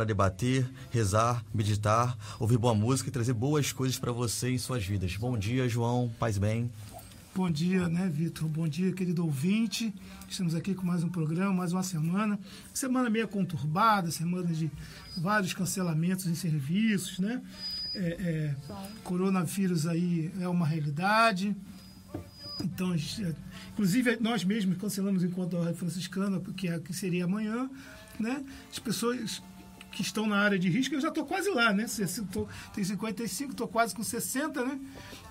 para debater, rezar, meditar, ouvir boa música e trazer boas coisas para você em suas vidas. Bom dia, João. Paz bem. Bom dia, né, Vitor? Bom dia, querido ouvinte. Estamos aqui com mais um programa, mais uma semana. Semana meio conturbada, semana de vários cancelamentos em serviços, né? É, é, coronavírus aí é uma realidade. Então, gente, inclusive nós mesmos cancelamos o encontro da franciscana, porque é, que seria amanhã, né? As pessoas que estão na área de risco, eu já estou quase lá, né? Tô, tenho 55, estou quase com 60, né?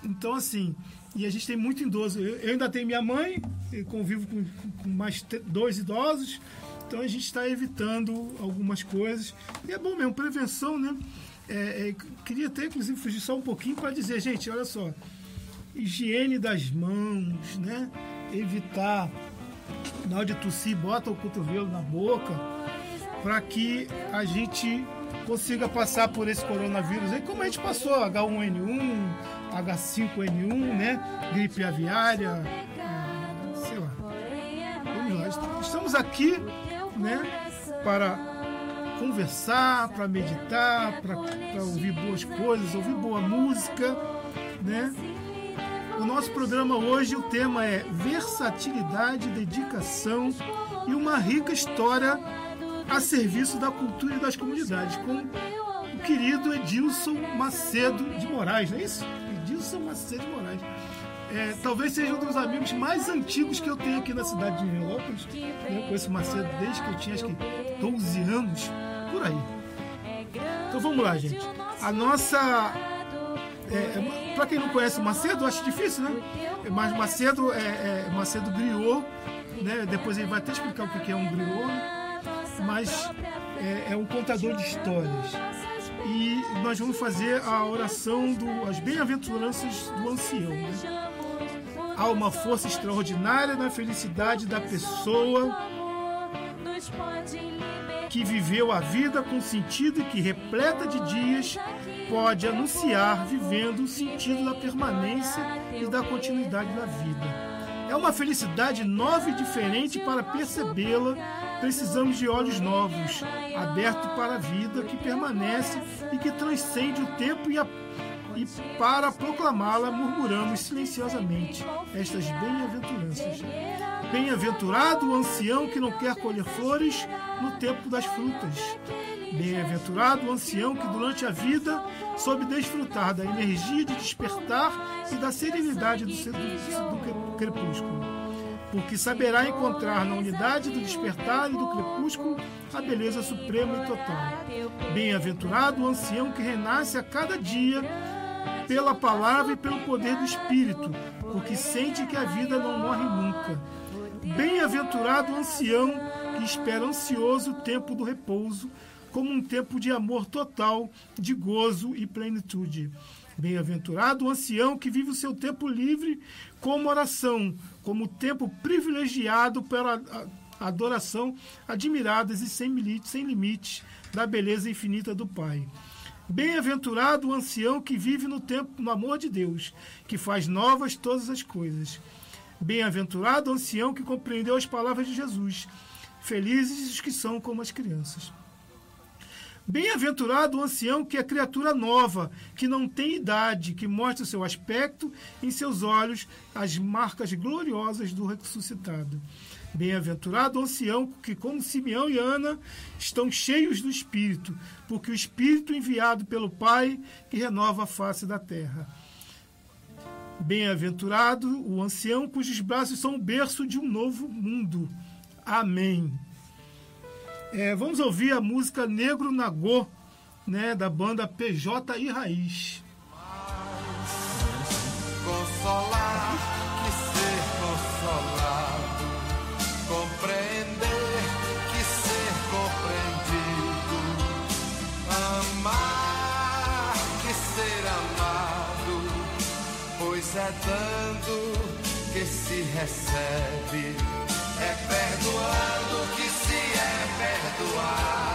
Então, assim, e a gente tem muito idoso. Eu, eu ainda tenho minha mãe, convivo com, com mais dois idosos, então a gente está evitando algumas coisas. E é bom mesmo, prevenção, né? É, é, queria até, inclusive, fugir só um pouquinho para dizer, gente, olha só, higiene das mãos, né? Evitar, na hora de tossir, bota o cotovelo na boca, para que a gente consiga passar por esse coronavírus aí, como a gente passou, H1N1, H5N1, né? Gripe aviária, é, sei lá. Vamos lá, estamos aqui, né? Para conversar, para meditar, para ouvir boas coisas, ouvir boa música, né? O nosso programa hoje, o tema é versatilidade, dedicação e uma rica história a serviço da cultura e das comunidades, com o querido Edilson Macedo de Moraes, não é isso? Edilson Macedo de Moraes. É, talvez seja um dos amigos mais antigos que eu tenho aqui na cidade de Nilópolis. Eu conheço o Macedo desde que eu tinha acho que 12 anos por aí. Então vamos lá, gente. A nossa. É, é para quem não conhece o Macedo, acho difícil, né? Mas Macedo é, é Macedo griot, né? Depois ele vai até explicar o que é um griot, né? Mas é, é, um contador de histórias. E nós vamos fazer a oração do as bem-aventuranças do ancião. Né? Há uma força extraordinária na felicidade da pessoa que viveu a vida com sentido e que, repleta de dias, pode anunciar vivendo o sentido da permanência e da continuidade da vida. É uma felicidade nova e diferente para percebê-la. Precisamos de olhos novos, abertos para a vida que permanece e que transcende o tempo e, a, e para proclamá-la murmuramos silenciosamente estas bem-aventuranças. Bem-aventurado o ancião que não quer colher flores no tempo das frutas. Bem-aventurado o ancião que durante a vida soube desfrutar da energia de despertar e da serenidade do, do, do crepúsculo. Porque saberá encontrar na unidade do despertar e do crepúsculo a beleza suprema e total. Bem-aventurado o ancião que renasce a cada dia pela palavra e pelo poder do Espírito, porque sente que a vida não morre nunca Bem-aventurado o ancião que espera ansioso o tempo do repouso, como um tempo de amor total, de gozo e plenitude. Bem-aventurado o ancião que vive o seu tempo livre como oração, como tempo privilegiado pela adoração admiradas e sem limite, sem limite da beleza infinita do Pai. Bem-aventurado o ancião que vive no tempo no amor de Deus, que faz novas todas as coisas. Bem-aventurado o ancião que compreendeu as palavras de Jesus. Felizes os que são como as crianças. Bem-aventurado o ancião que é criatura nova, que não tem idade, que mostra o seu aspecto, em seus olhos as marcas gloriosas do ressuscitado. Bem-aventurado o ancião que, como Simeão e Ana, estão cheios do Espírito, porque o Espírito enviado pelo Pai que renova a face da terra. Bem-aventurado o ancião cujos braços são o berço de um novo mundo. Amém. É, vamos ouvir a música Negro Nagô, né, da banda PJ e Raiz. Consolar, que ser consolado, compreender, que ser compreendido, amar, que ser amado, pois é dando que se recebe, é perdoando que perdoar.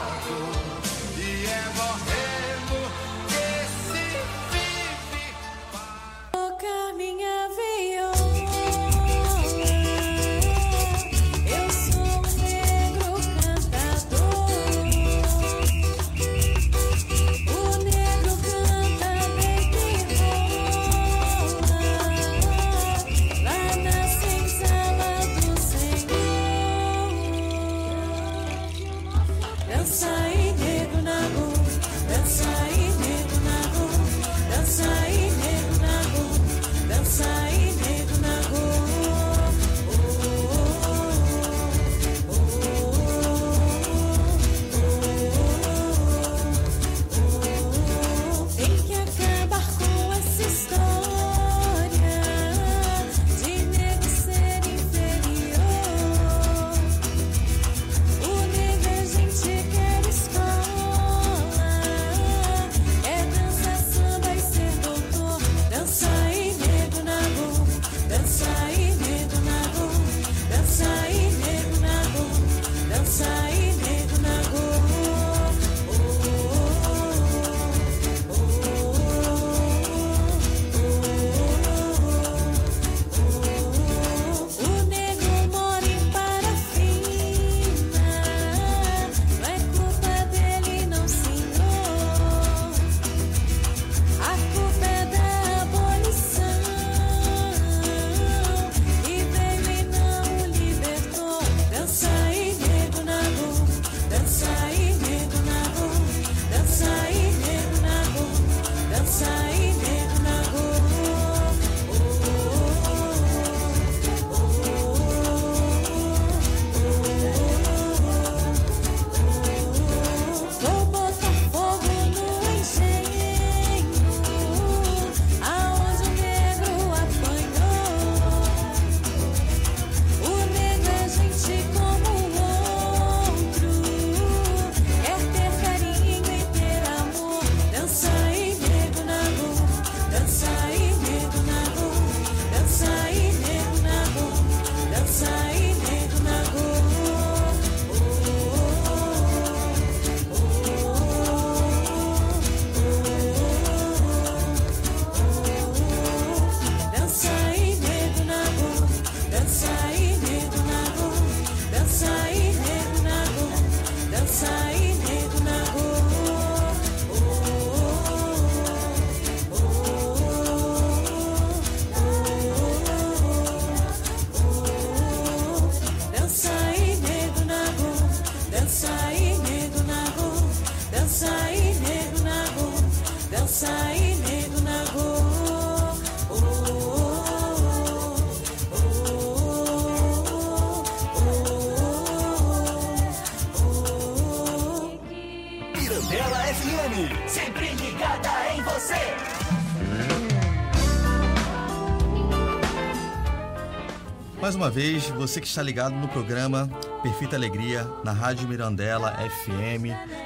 Mais uma vez, você que está ligado no programa Perfeita Alegria, na Rádio Mirandela FM,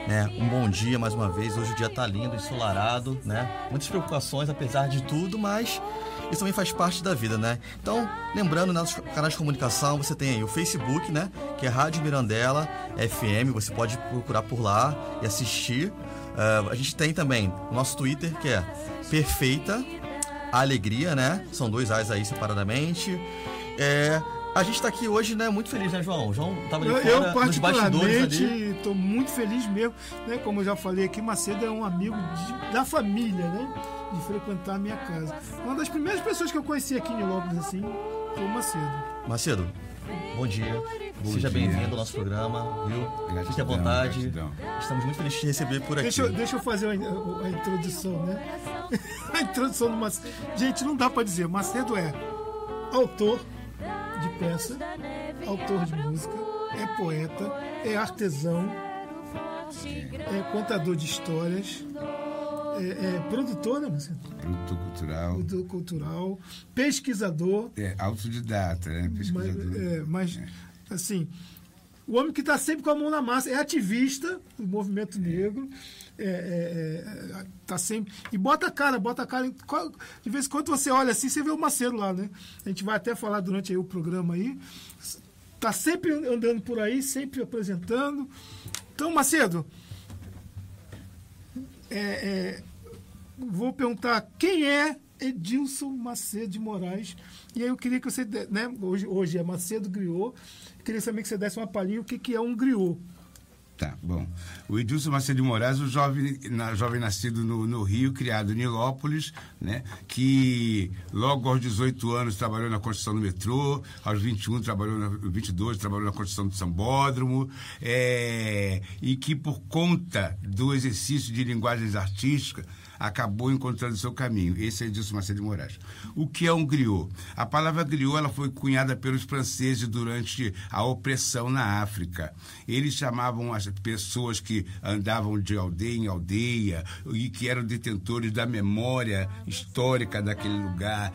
né? Um bom dia mais uma vez. Hoje o dia tá lindo, ensolarado, né? Muitas preocupações, apesar de tudo, mas isso também faz parte da vida, né? Então, lembrando, nossos canais de comunicação, você tem aí o Facebook, né? Que é Rádio Mirandela FM, você pode procurar por lá e assistir. Ah, a gente tem também o nosso Twitter, que é Perfeita Alegria, né? São dois A's aí separadamente. É, a gente tá aqui hoje, né? Muito feliz, né, João? João tava ali fora, eu particularmente, estou muito feliz mesmo, né? Como eu já falei aqui, Macedo é um amigo de- da família, né? De frequentar a minha casa. Uma das primeiras pessoas que eu conheci aqui em Nilópolis, assim, foi o Macedo. Macedo, bom dia. Bom Seja bem-vindo ao nosso programa, viu? Fique à Gratidão, vontade. gratidão. Estamos muito felizes de te receber por aqui. Deixa, eu- deixa eu fazer a, a- a introdução, né? a introdução do Macedo. Gente, não dá pra dizer. Macedo é autor de peça, autor de música, é poeta, é artesão, é contador de histórias, é, é produtor, né, Macedo? Produtor cultural. Produtor cultural, pesquisador, É, autodidata, né? mas, Pesquisador. é, mas, assim, o homem que está sempre com a mão na massa é ativista do movimento negro, é, é, é, tá sempre e bota a cara, bota a cara. de vez em quando você olha assim, você vê o Macedo lá, né? A gente vai até falar durante aí o programa aí. Tá sempre andando por aí, sempre apresentando. Então, Macedo, é, é, vou perguntar quem é Edilson Macedo de Moraes. E aí eu queria que você, né, hoje, hoje é Macedo Griot, queria saber que você desse uma palhinha o que, que é um griot. Tá, bom. O Edilson Macedo Moraes, o jovem, na- jovem nascido no, no Rio, criado em Nilópolis, né? Que logo aos 18 anos trabalhou na construção do metrô, aos 21 trabalhou na 22 trabalhou na construção do sambódromo, é, e que por conta do exercício de linguagens artísticas acabou encontrando seu caminho. Esse é Edilson Macedo de Moraes. O que é um griot? A palavra griot ela foi cunhada pelos franceses durante a opressão na África. Eles chamavam as pessoas que andavam de aldeia em aldeia e que eram detentores da memória histórica daquele lugar,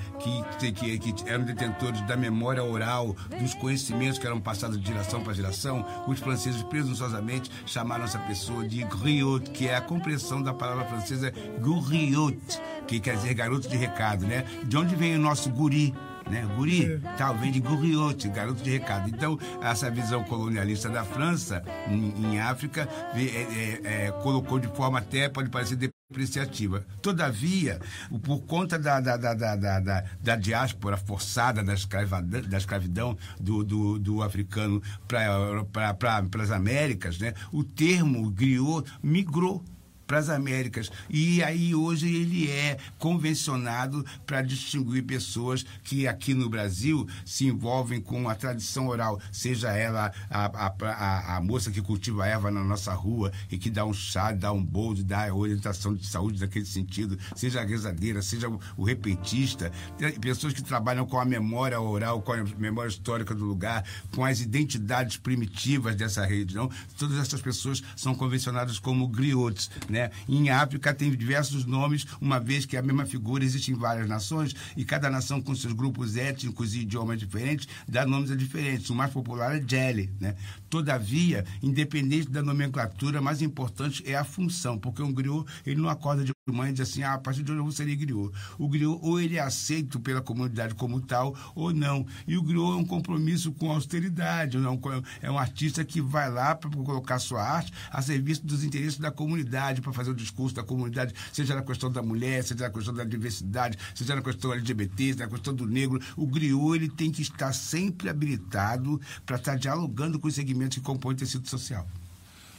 que, que, que eram detentores da memória oral, dos conhecimentos que eram passados de geração para geração. Os franceses presunçosamente chamaram essa pessoa de griot, que é a compreensão da palavra francesa gouriot, que quer dizer garoto de recado, né? De onde vem o nosso guri? Né? Guri, tal, vem de gouriote, garoto de recado. Então, essa visão colonialista da França em, em África é- é- é, colocou de forma até, pode parecer depreciativa. Todavia, por conta da, da, da, da, da, da- diáspora forçada da escravidão, da escravidão do, do, do africano para pra, as Américas, né? o termo griot migrou para as Américas. E aí hoje ele é convencionado para distinguir pessoas que aqui no Brasil se envolvem com a tradição oral, seja ela a, a, a, a moça que cultiva erva na nossa rua e que dá um chá, dá um bolo, dá orientação de saúde naquele sentido, seja a rezadeira, seja o, repentista, pessoas que trabalham com a memória oral, com a memória histórica do lugar, com as identidades primitivas dessa região, todas essas pessoas são convencionadas como griots, né? Em África tem diversos nomes, uma vez que a mesma figura existe em várias nações e cada nação com seus grupos étnicos e idiomas diferentes dá nomes a diferentes. O mais popular é Jelly, né? Todavia, independente da nomenclatura, mais importante é a função, porque um griot, ele não acorda de manhã e diz assim, ah, a partir de hoje eu vou ser griot. O griot ou ele é aceito pela comunidade como tal ou não. E o griot é um compromisso com a austeridade, é um artista que vai lá para colocar sua arte a serviço dos interesses da comunidade, para fazer o discurso da comunidade, seja na questão da mulher, seja na questão da diversidade, seja na questão LGBT, seja na questão do negro. O griot ele tem que estar sempre habilitado para estar dialogando com os segmentos que compõem o tecido social.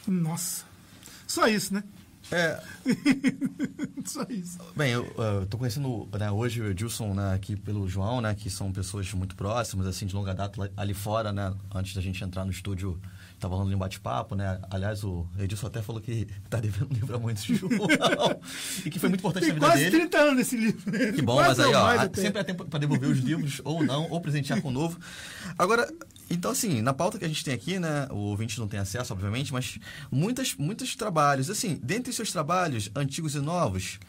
Nossa. Só isso, né? É, Só isso. Bem, eu uh, tô conhecendo né, hoje o Edilson né, aqui pelo João, né, que são pessoas muito próximas, assim, de longa data ali fora, né, antes da gente entrar no estúdio, tava rolando um bate-papo, né? Aliás, o Edilson até falou que tá devendo um livro a muitos João. e que foi muito importante Tem na vida quase dele. 30 anos esse livro. Que bom, Quase mas aí, ó, até. sempre há tempo para devolver os livros, ou não, ou presentear com o novo. Agora, então assim, na pauta que a gente tem aqui, né, o ouvinte não tem acesso, obviamente, mas muitas, muitos trabalhos. Assim, dentre os seus trabalhos, antigos e novos,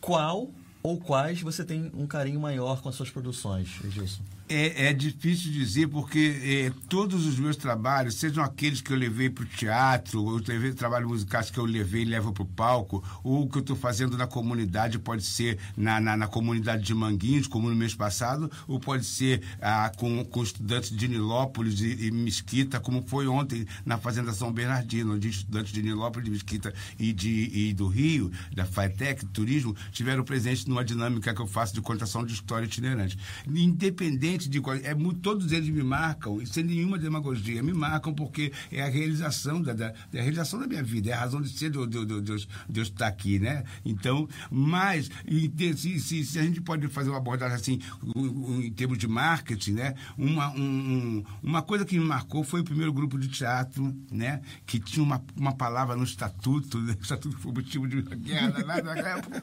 qual ou quais você tem um carinho maior com as suas produções, Edilson? É, é difícil dizer porque é, todos os meus trabalhos, sejam aqueles que eu levei para o teatro, ou trabalhos musicais que eu levei e levo para o palco, ou o que eu estou fazendo na comunidade, pode ser na, na, na comunidade de Manguinhos, como no mês passado, ou pode ser ah, com, com estudantes de Nilópolis e, e Mesquita, como foi ontem na Fazenda São Bernardino, onde estudantes de Nilópolis, de Mesquita e, de, e do Rio, da FATEC, Turismo, tiveram presentes numa dinâmica que eu faço de contação de história itinerante. Independente de qual. É, mu- todos eles me marcam, sem nenhuma demagogia, me marcam porque é a realização da, da, é a realização da minha vida, é a razão de ser de, eu- de, de, de, estar aqui, né? Então, mas se, se, se a gente pode fazer uma abordagem assim, em termos de marketing, né? Uma, um- um- uma coisa que me marcou foi o primeiro grupo de teatro, né? Que tinha uma, uma palavra no estatuto, né? o estatuto foi motivo de guerra lá na época,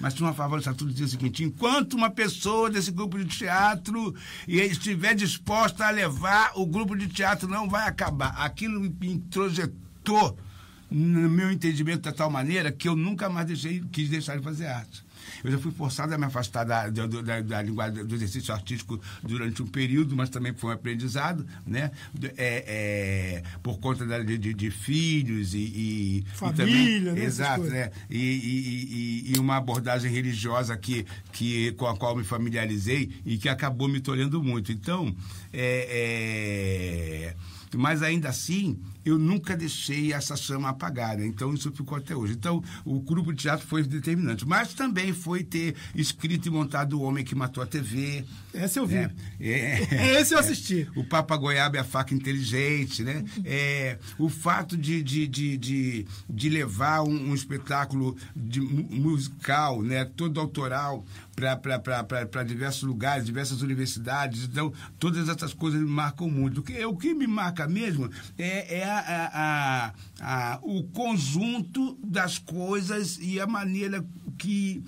mas tinha uma palavra no estatuto que dizia o seguinte: enquanto uma pessoa desse grupo de teatro e estiver disposta a levar, o grupo de teatro não vai acabar. Aquilo me introjetou no meu entendimento de tal maneira que eu nunca mais deixei, quis deixar de fazer arte. Eu já fui forçado a me afastar da, da, da, da linguagem do exercício artístico durante um período, mas também foi um aprendizado, né? É, é, por conta de, de- de filhos e, e, e Família, também, né, exato, né? E, e- e- e uma abordagem religiosa que, que, com a qual me familiarizei e que acabou me tolhendo muito. Então, é, é, mas ainda assim, eu nunca deixei essa chama apagada. Então, isso ficou até hoje. Então, o grupo de teatro foi determinante. Mas também foi ter escrito e montado O Homem que Matou a TV. Essa eu vi. né? É, Esse eu assisti. o Papa Goiaba e a faca inteligente, né? É, o fato de, de, de, de, de levar um, um espetáculo de, mu- musical, né? Todo autoral para diversos lugares, diversas universidades. Então, todas essas coisas me marcam muito. O que, o que me marca mesmo é, é a, a- a- o conjunto das coisas e a maneira que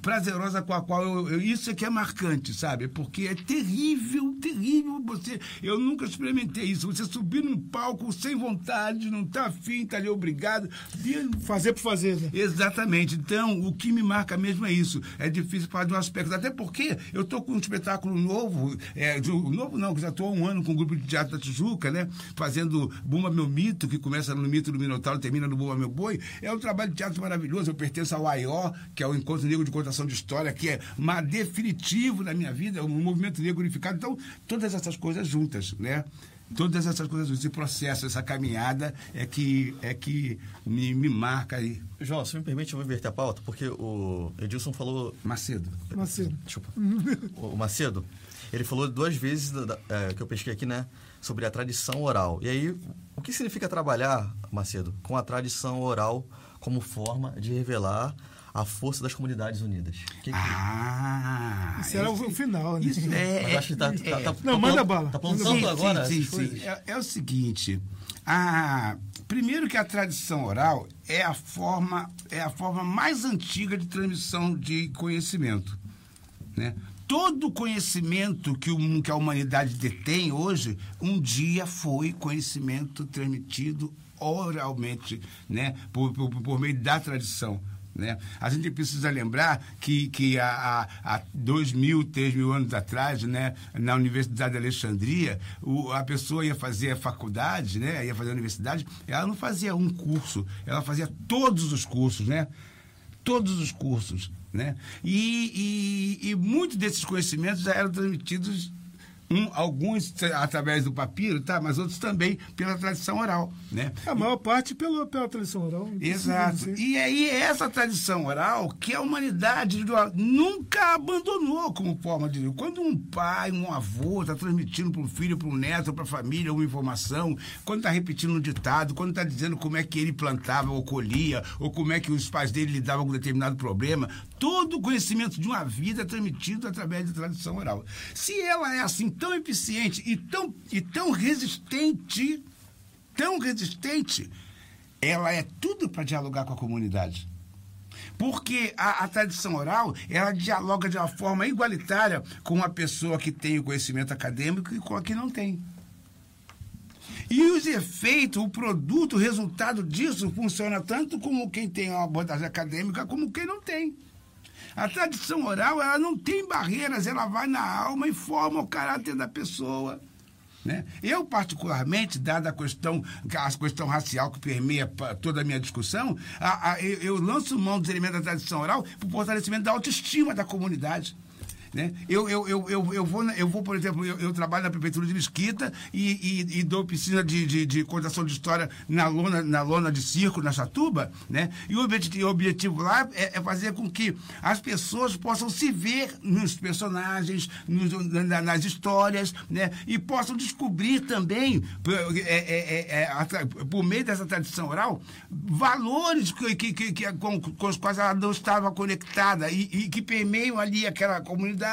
prazerosa com a qual eu, eu- isso é que é marcante, sabe? Porque é terrível, terrível você. Eu nunca experimentei isso. Você subir num palco sem vontade, não tá afim, tá ali obrigado. E- Fazer por fazer, né? Exatamente. Então, o que me marca mesmo é isso. É difícil falar de um aspecto. Até porque eu estou com um espetáculo novo, é, de um- novo não, que já estou há um ano com o grupo de teatro da Tijuca, né? Fazendo Bumba Meu Mito, que começa no Mito do Minotauro e termina no Bumba Meu Boi. É um trabalho de teatro maravilhoso. Eu pertenço ao AIO, que é o Encontro Negro de Contação de História, que é uma definitivo na minha vida, um movimento negro unificado. Então, todas essas coisas juntas, né? Todas essas coisas, esse processo, essa caminhada é que, é que me, me marca aí. João, se me permite, eu vou inverter a pauta, porque o Edilson falou Macedo. Macedo. Desculpa. o o Macedo, ele falou duas vezes da- da- é, que eu pesquei aqui, né? Sobre a tradição oral. E aí, o que significa trabalhar, Macedo, com a tradição oral como forma de revelar a força das comunidades unidas? Que que- Ah! Isso era o final, né? Isso é. Acho que tá, tá, tá- Não, tá manda falando- bala. Tá tanto Sim, agora? sim, sim. É, é o seguinte. A, primeiro que a tradição oral é a forma é a forma mais antiga de transmissão de conhecimento, né? Todo conhecimento que, o- que a humanidade detém hoje, um dia foi conhecimento transmitido oralmente, né? Por, por, por meio da tradição. Né? A gente precisa lembrar que, que há, há, há dois mil, três mil anos atrás, né, na Universidade de Alexandria, o- a pessoa ia fazer a faculdade, né, ia fazer a universidade, ela não fazia um curso, ela fazia todos os cursos, né? Todos os cursos, né? E, e, e muitos desses conhecimentos já eram transmitidos um, alguns através do papiro, tá? mas outros também pela tradição oral. Né? A maior parte pela, pela tradição oral. Exato. Sim, sim. E aí, essa tradição oral que a humanidade nunca abandonou como forma de. Quando um pai, um avô está transmitindo para um filho, para um neto, para a família uma informação, quando está repetindo um ditado, quando está dizendo como é que ele plantava ou colhia, ou como é que os pais dele lidavam com determinado problema, todo o conhecimento de uma vida é transmitido através da tradição oral. Se ela é assim tão eficiente e tão, e tão resistente tão resistente, ela é tudo para dialogar com a comunidade. Porque a, a, tradição oral, ela dialoga de uma forma igualitária com a pessoa que tem o conhecimento acadêmico e com a que não tem. E os efeitos, o produto, o resultado disso funciona tanto como quem tem uma abordagem acadêmica como quem não tem. A tradição oral, ela não tem barreiras, ela vai na alma e forma o caráter da pessoa. Né? Eu, particularmente, dada a questão, a questão racial que permeia toda a minha discussão, a, a, eu, eu lanço mão dos elementos da tradição oral para o fortalecimento da autoestima da comunidade. Né? Eu, eu, eu, eu, eu, vou, eu vou, por exemplo, eu, eu trabalho na Prefeitura de Mesquita e, e, e dou piscina de, de, de, contação de história na lona, na lona de circo, na Chatuba, né? E o objetivo, o objetivo lá é, é, fazer com que as pessoas possam se ver nos personagens, nos, na, nas histórias, né? E possam descobrir também, é, é, é, por meio dessa tradição oral, valores que, que, que, que com, com, os quais ela não estava conectada e, e que permeiam ali aquela comunidade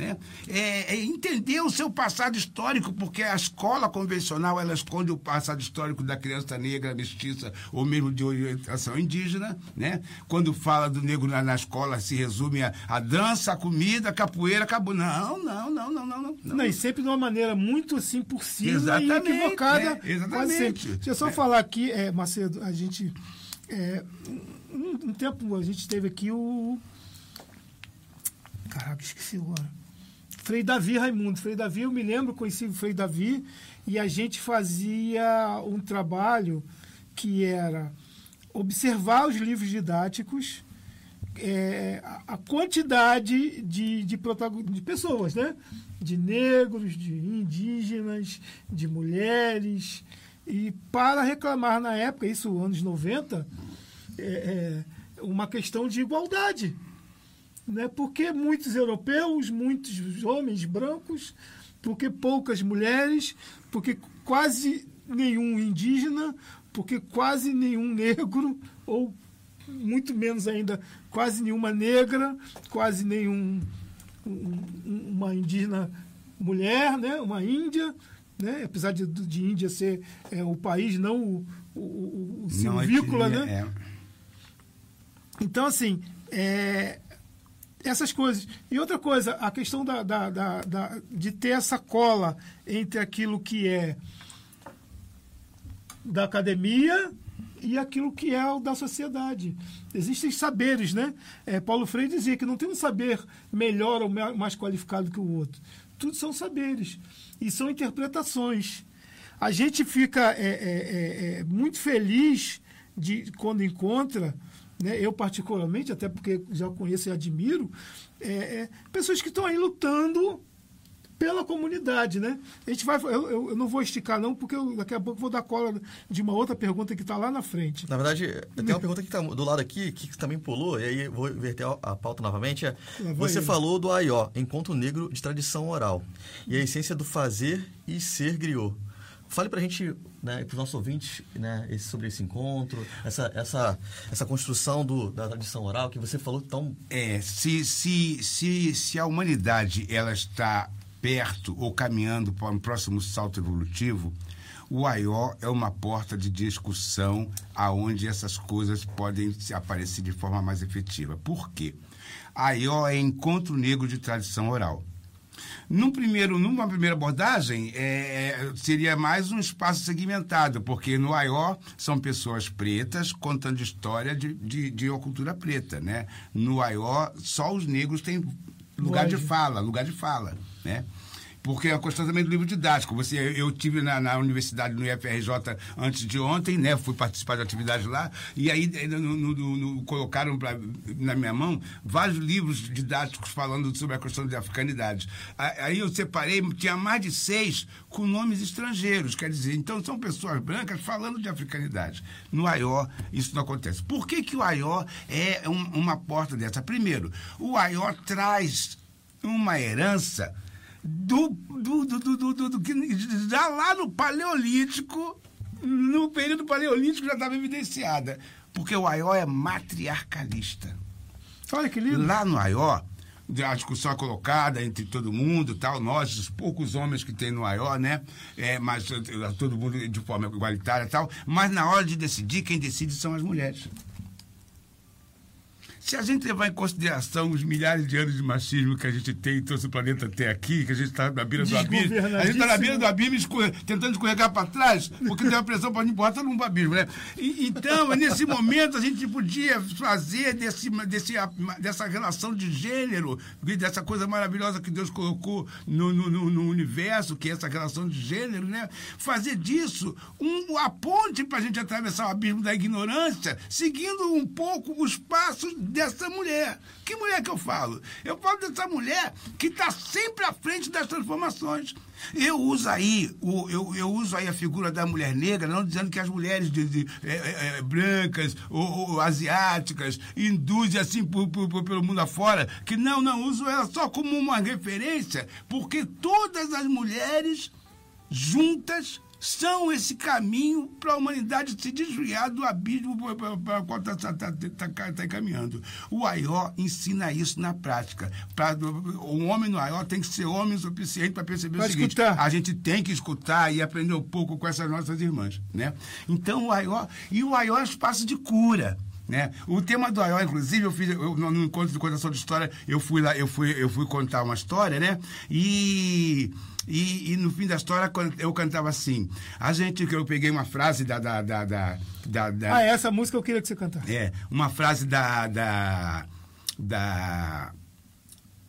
né? É, é, entender o seu passado histórico, porque a escola convencional ela esconde o passado histórico da criança negra, mestiça ou mesmo de orientação indígena. Né? Quando fala do negro na, na escola, se resume a, a, dança, a comida, a capoeira, acabou. Não, não, não, não, não. não. não e sempre de uma maneira muito assim por cima exatamente, e equivocada. É, exatamente. Deixa eu só é. falar aqui, é, Macedo, a gente. É, um, um tempo a gente teve aqui o Caraca, esqueci agora. Frei Davi Raimundo. Frei Davi, eu me lembro, conheci o Frei Davi e a gente fazia um trabalho que era observar os livros didáticos, é, a quantidade de, de, de pessoas, né? De negros, de indígenas, de mulheres. E para reclamar na época, isso anos 90, é, é uma questão de igualdade né? porque muitos europeus, muitos homens brancos, porque poucas mulheres, porque quase nenhum indígena, porque quase nenhum negro, ou muito menos ainda, quase nenhuma negra, quase nenhum um, uma indígena mulher, né? uma índia, né? apesar de, de Índia ser é, o país, não o, o, o silvícola, né? É. Então, assim, é, essas coisas. E outra coisa, a questão da, da, da, da, de ter essa cola entre aquilo que é da academia e aquilo que é o da sociedade. Existem saberes, né? É, Paulo Freire dizia que não tem um saber melhor ou mais qualificado que o outro. Tudo são saberes e são interpretações. A gente fica é, é, é, é muito feliz de quando encontra né, eu particularmente, até porque já conheço e admiro, é, é, pessoas que estão aí lutando pela comunidade, né? A gente vai, eu, eu não vou esticar não, porque eu, daqui a pouco vou dar cola de uma outra pergunta que está lá na frente. Na verdade, tem uma pergunta que está do lado aqui, que também pulou, e aí vou inverter a pauta novamente. É, você ele. falou do AIO, Encontro Negro de Tradição Oral, e a essência do fazer e ser griot. Fale para a gente, né, para os nossos ouvintes, né, esse, sobre esse encontro, essa, essa, essa construção do, da tradição oral que você falou tão... É, se, se, se, se a humanidade ela está perto ou caminhando para um próximo salto evolutivo, o AIO é uma porta de discussão aonde essas coisas podem aparecer de forma mais efetiva. Por quê? AIO é Encontro Negro de Tradição Oral. Num primeiro, numa primeira abordagem, é, é, seria mais um espaço segmentado, porque no AIO são pessoas pretas contando história de, de, de cultura preta. Né? No AIO, só os negros têm lugar de fala, lugar de fala. Né? Porque é a questão também do livro didático. Você, eu tive na, na universidade, no IFRJ, antes de ontem, né? Fui participar de atividade lá, e aí no, no, no, colocaram pra, na minha mão vários livros didáticos falando sobre a questão de africanidade. Aí eu separei, tinha mais de seis com nomes estrangeiros, quer dizer, então são pessoas brancas falando de africanidade. No AIO, isso não acontece. Por que, que o AIO é um, uma porta dessa? Primeiro, o AIO traz uma herança do, do, do, do, que já lá no Paleolítico, no período Paleolítico já estava evidenciada. Porque o Aió é matriarcalista. Olha que lindo. Lá no Aió, a discussão é colocada entre todo mundo, tal, nós, os poucos homens que tem no AIO, né? É, mas eh, todo mundo de forma igualitária tal. Mas na hora de decidir, quem decide são as mulheres. Se a gente levar em consideração os milhares de anos de machismo que a gente tem em todo o planeta até aqui, que a gente está na beira do abismo, a gente está na beira do abismo escorre- tentando escorregar para trás, porque tem uma pressão para não bota num abismo, né? E- então, nesse momento, a gente podia fazer desse, desse, dessa relação de gênero, dessa coisa maravilhosa que Deus colocou no, no, no- no universo, que é essa relação de gênero, né? Fazer disso um, a ponte para a gente atravessar o abismo da ignorância, seguindo um pouco os passos dessa mulher. Que mulher que eu falo? Eu falo dessa mulher que está sempre à frente das transformações. Eu uso aí, eu, eu uso aí a figura da mulher negra, não dizendo que as mulheres de, de, é, é, é, brancas ou, ou asiáticas, hindus e assim por- por- pelo mundo afora, que não, não, uso ela só como uma referência, porque todas as mulheres juntas são esse caminho para a humanidade se desviar do abismo para o qual está caminhando. O Aió ensina isso na prática. Pra, o homem no Aió tem que ser homem o suficiente para perceber Pra o seguinte: escutar. a gente tem que escutar e aprender um pouco com essas nossas irmãs. Né? Então, o Aió. E o Aió é um espaço de cura. Né? O tema do Aió, inclusive, eu fiz eu, no, no encontro de contação de história, eu fui lá, eu fui, eu fui contar uma história, né? E, e, e no fim da história eu cantava assim. A gente que eu peguei uma frase da da, da, da, da- da- Ah, essa música eu queria que você cantasse. é, uma frase da. da. da.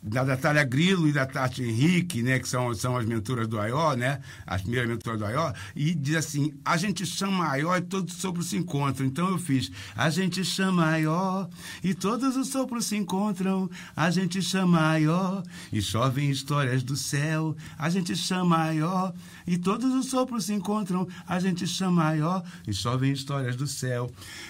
Da Natália Grilo e da Tati Henrique, né, que são, são as mentoras do AIO, né, as primeiras mentoras do AIO, e diz assim, a gente chama AIO e todos os sopros se encontram. Então eu fiz, a gente chama AIO e todos os sopros se encontram, a gente chama AIO e chovem histórias do céu, a gente chama AIO e todos os sopros se encontram, a gente chama AIO e chovem histórias do céu.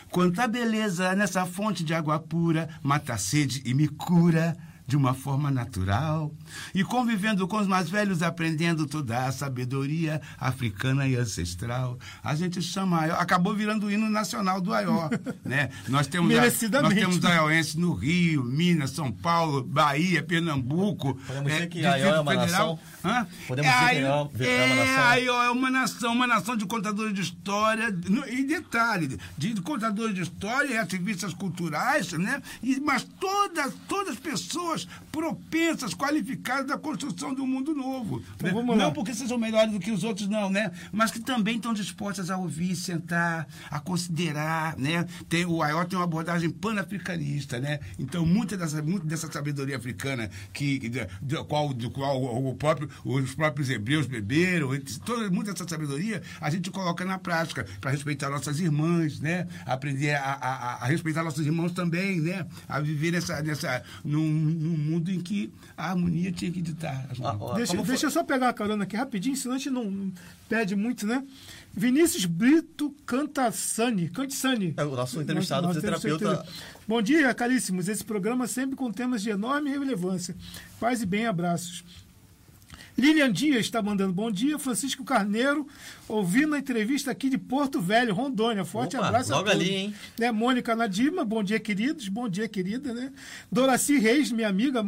Quanta beleza nessa fonte de água pura, mata a sede e me cura de uma forma natural. E convivendo com os mais velhos, aprendendo toda a sabedoria africana e ancestral. A gente chama Aió, acabou virando o hino nacional do Aió, né? Nós temos a- nós temos aioenses no Rio, Minas, São Paulo, Bahia, Pernambuco. Podemos dizer que Distrito Aió é uma Federal. nação? Hã? Podemos dizer que Aió- Aió é uma nação? Aió é uma nação, uma nação de contadores de história, no- e detalhe, de contadores de história e ativistas culturais, né? E, mas todas, todas as pessoas propensas, qualificadas da construção do mundo novo. Então né? Não porque sejam melhores do que os outros, não, né? Mas que também estão dispostas a ouvir, sentar, a considerar, né? Tem, o Aió tem uma abordagem panafricanista, né? Então, muita dessa, muita dessa sabedoria africana que, da- do, qual, do qual o próprio, os próprios hebreus beberam, toda, muita dessa sabedoria a gente coloca na prática para respeitar nossas irmãs, né? Aprender a, a- a- a respeitar nossos irmãos também, né? A viver nessa, nessa, num, num mundo em que a harmonia tinha que ditar. Ah, Deixa, deixa foi- eu só pegar uma carona aqui rapidinho, senão a gente não não pede muito, né? Vinícius Brito Cantassani. Cantassani. É o nosso entrevistado, Nosso- nosso fisioterapeuta. Bom dia, caríssimos. Esse programa sempre com temas de enorme relevância. Paz e bem, abraços. Lilian Dias está mandando bom dia. Francisco Carneiro, ouvindo a entrevista aqui de Porto Velho, Rondônia. Forte Opa, abraço logo a todos. ali, hein? Né, Mônica Nadima, bom dia, queridos. Bom dia, querida, né? Doraci Reis, minha amiga,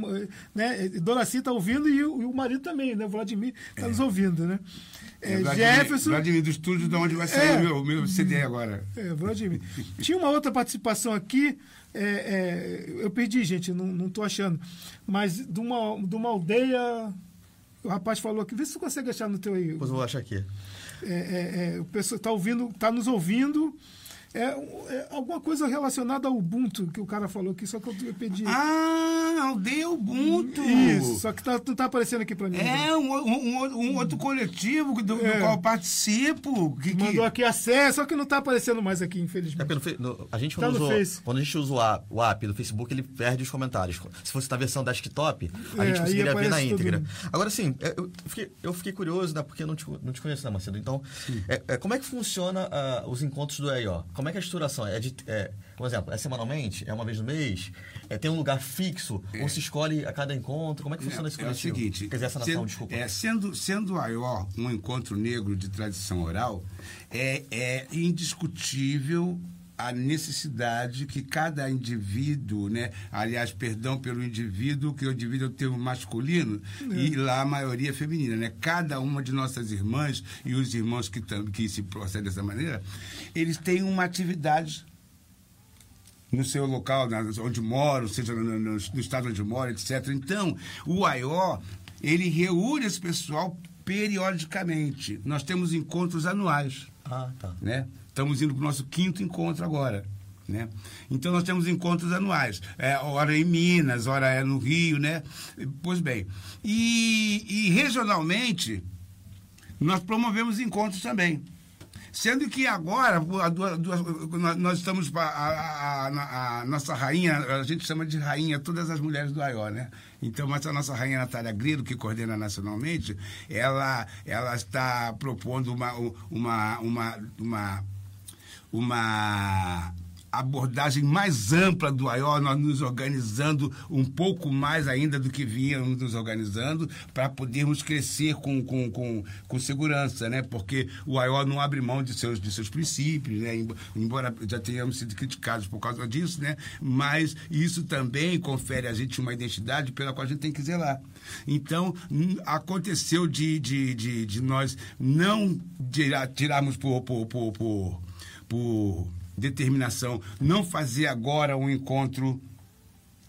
né? Doraci está ouvindo e o, e o marido também, né? Vladimir está nos ouvindo, né? É, Vladimir- Jefferson. Vladimir do estúdio de onde vai sair É. o meu, meu CD agora. É, Vladimir. Tinha uma outra participação aqui, é, é, eu perdi, gente, não, tô achando, mas de uma, de uma aldeia. O rapaz falou aqui, vê se você consegue achar no teu aí. Depois eu vou achar aqui. É, é, é, o pessoal está ouvindo, está nos ouvindo. É, é alguma coisa relacionada ao Ubuntu que o cara falou aqui, só que eu, pedi. Ah, Aldeia Ubuntu. Isso, só que tá, não está aparecendo aqui para mim. É um, um- um- um outro coletivo do, do É. qual eu participo. Que, que- Mandou aqui acesso, só que não está aparecendo mais aqui, infelizmente. É pelo fe- no- a gente Tá usou, quando a gente usa o app, o app do Facebook, ele perde os comentários. Se fosse na versão desktop, a É, gente conseguiria ver na íntegra. mundo. Agora sim, é, eu fiquei, eu fiquei curioso, né? Porque eu não te, não te conheço, né, Macedo? Então, é, é, como é que funciona ah, os encontros do EIO? Como é que é a estruturação? É de, é, por exemplo, é semanalmente? É uma vez no mês? É, tem um lugar fixo? Ou se escolhe a cada encontro? Como é que funciona esse é o coletivo? seguinte, Quer dizer, essa nação, sendo, desculpa. é, sendo, sendo o Aió um encontro negro de tradição oral, é, é indiscutível a necessidade que cada indivíduo, né? Aliás, perdão pelo indivíduo, que o indivíduo é o termo masculino e lá a maioria é feminina, né? Cada uma de nossas irmãs e os irmãos que, que se procedem dessa maneira, eles têm uma atividade no seu local, na- onde moram, seja no, no- no estado onde mora, etc. Então, o AIO, ele reúne esse pessoal periodicamente. Nós temos encontros anuais Ah, tá. né? Estamos indo para o nosso quinto encontro agora. Né? Então nós temos encontros anuais. É, hora em Minas, hora é no Rio, né? Pois bem. E, e regionalmente, nós promovemos encontros também. Sendo que agora, a duas- nós- estamos. A, a- a- a nossa rainha, a gente chama de rainha todas as mulheres do AIO, né? Então, mas a nossa rainha Natália Grilo, que coordena nacionalmente, ela, ela está propondo uma, uma, uma, uma, uma abordagem mais ampla do AIO, nós nos organizando um pouco mais ainda do que vínhamos nos organizando, para podermos crescer com, com, com, com segurança, né? Porque o AIO não abre mão de seus, de seus princípios, né? Embo- Embora já tenhamos sido criticados por causa disso, né? Mas isso também confere a gente uma identidade pela qual a gente tem que zelar. Então, aconteceu de, de, de, de nós não tirar, tirarmos por, por, por, por, por determinação, não fazer agora um encontro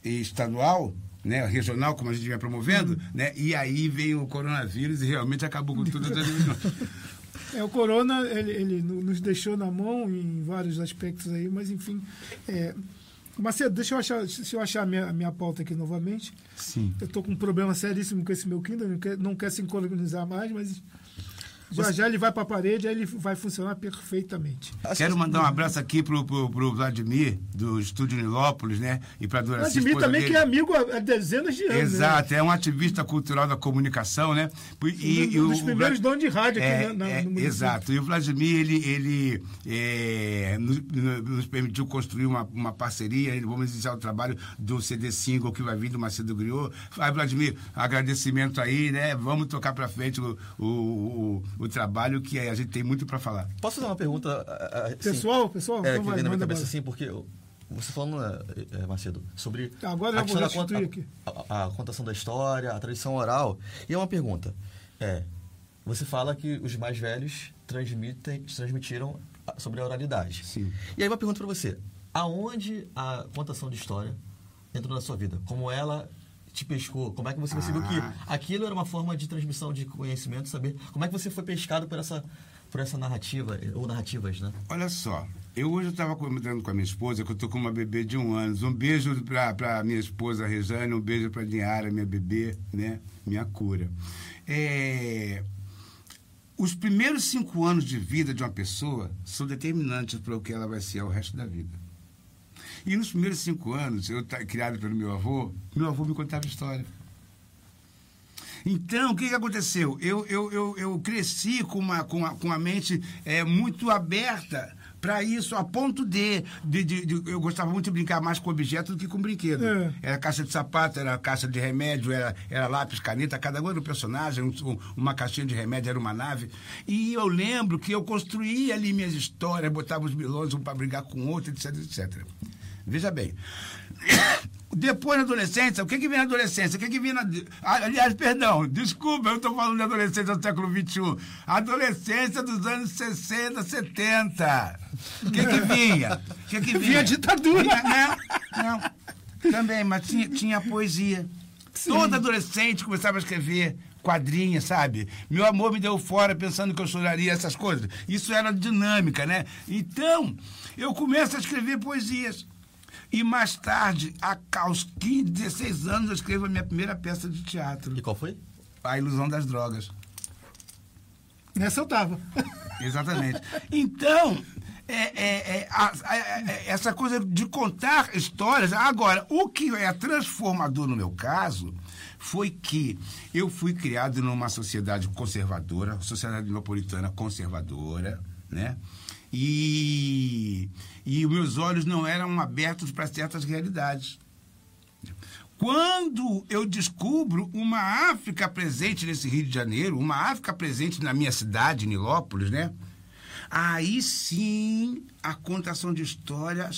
estadual, né, regional, como a gente vinha promovendo, né, e aí veio o coronavírus e realmente acabou com tudo. É, o Corona, ele, ele no- nos deixou na mão em vários aspectos aí, mas enfim. É, Macedo, deixa eu achar, se eu achar a minha, a minha pauta aqui novamente. Sim. Eu tô com um problema seríssimo com esse meu Kindle, não quer, não quer sincronizar mais, mas já já ele vai para a parede, aí ele vai funcionar perfeitamente. Quero mandar um abraço aqui pro, pro, pro Vladimir, do Estúdio Nilópolis, né? E pra Dora Vladimir também, que é amigo há dezenas de anos. né? Exato, é um ativista cultural da comunicação, né? E, Um dos o- primeiros o- donos de rádio aqui é, na- na- é, no município. Exato. E o Vladimir, ele, ele é, nos, nos permitiu construir uma, uma parceria, vamos iniciar o trabalho do CD single que vai vir do Macedo Griot. Aí, Vladimir, agradecimento aí, né? Vamos tocar pra frente o, o, o, trabalho que a gente tem muito pra falar. Posso fazer uma pergunta? assim, Pessoal, pessoal, É, então que vai, vem na minha cabeça assim, porque eu- você falando, né, é, Macedo, sobre. Agora a da conta-. A, a contação da história, a tradição oral. E é uma pergunta. É, você fala que os mais velhos transmitem, transmitiram sobre a oralidade. Sim. E aí uma pergunta para você. Aonde a contação de história entrou na sua vida? Como ela te pescou? Como é que você percebeu Ah. que aquilo era uma forma de transmissão de conhecimento, saber? Como é que você foi pescado por essa, por essa narrativa, ou narrativas, né? Olha só, eu hoje estava comentando com a minha esposa que eu tô com uma bebê de um ano. Um beijo para minha esposa Rejane, um beijo para Dinara, minha bebê, né? Minha cura. É, Os primeiros cinco anos de vida de uma pessoa são determinantes para o que ela vai ser o resto da vida. E nos primeiros cinco anos, eu criado pelo meu avô, meu avô me contava história. Então, o que, que aconteceu? Eu, eu, eu, eu cresci com uma, com a, com a mente é, muito aberta para isso, a ponto de, de, de- de- Eu gostava muito de brincar mais com objetos do que com brinquedo. É. Era caixa de sapato, era caixa de remédio, era, era lápis, caneta, cada um era um personagem, um- um- uma caixinha de remédio era uma nave. E eu lembro que eu construía ali minhas histórias, botava os vilões um para brigar com o outro, etc, etc. Veja bem. Depois na adolescência, o que, que vem na adolescência? O que, que vem na. Aliás, perdão, desculpa, eu estou falando de adolescência do século XXI. Adolescência dos anos 60, 70. O que, que vinha? O que, que vinha? Vinha ditadura. Vinha- Não, não. Também, mas tinha, tinha poesia. Todo adolescente começava a escrever quadrinhos, sabe? Meu amor me deu fora pensando que eu choraria, essas coisas. Isso era dinâmica, né? Então, eu começo a escrever poesias. E mais tarde, a- aos 15, 16 anos, eu escrevo a minha primeira peça de teatro, E qual foi? A Ilusão das Drogas. Nessa eu tava. Exatamente. Então, é, é, é, a- a- é, essa coisa de contar histórias. Agora, o que é transformador no meu caso foi que eu fui criado numa sociedade conservadora, sociedade napolitana conservadora, né? E, e os meus olhos não eram abertos para certas realidades. Quando eu descubro uma África presente nesse Rio de Janeiro, uma África presente na minha cidade, Nilópolis, né? aí sim a contação de história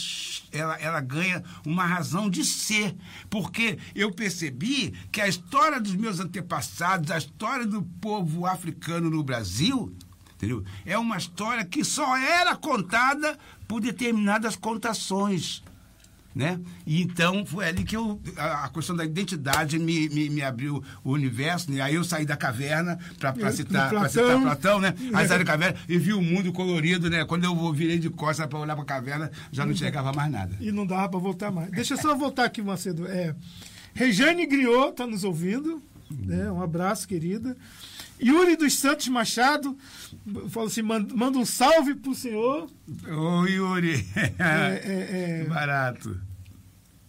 ela, ela ganha uma razão de ser. Porque eu percebi que a história dos meus antepassados, a história do povo africano no Brasil, entendeu? é uma história que só era contada por determinadas contações né? E então foi ali que eu, a, a questão da identidade me, me, me, abriu o universo, né? aí eu saí da caverna para citar, Platão. citar Platão, né? Aí saí da caverna e vi o mundo colorido, né? Quando eu virei de costas para olhar para a caverna, já não chegava mais nada. E não dava para voltar mais. Deixa eu só voltar aqui, Macedo. É, Rejane Griot está nos ouvindo, né? Um abraço, querida. Yuri dos Santos Machado falou assim: manda, manda um salve pro senhor. Ô, Yuri. É, é, é, Barato.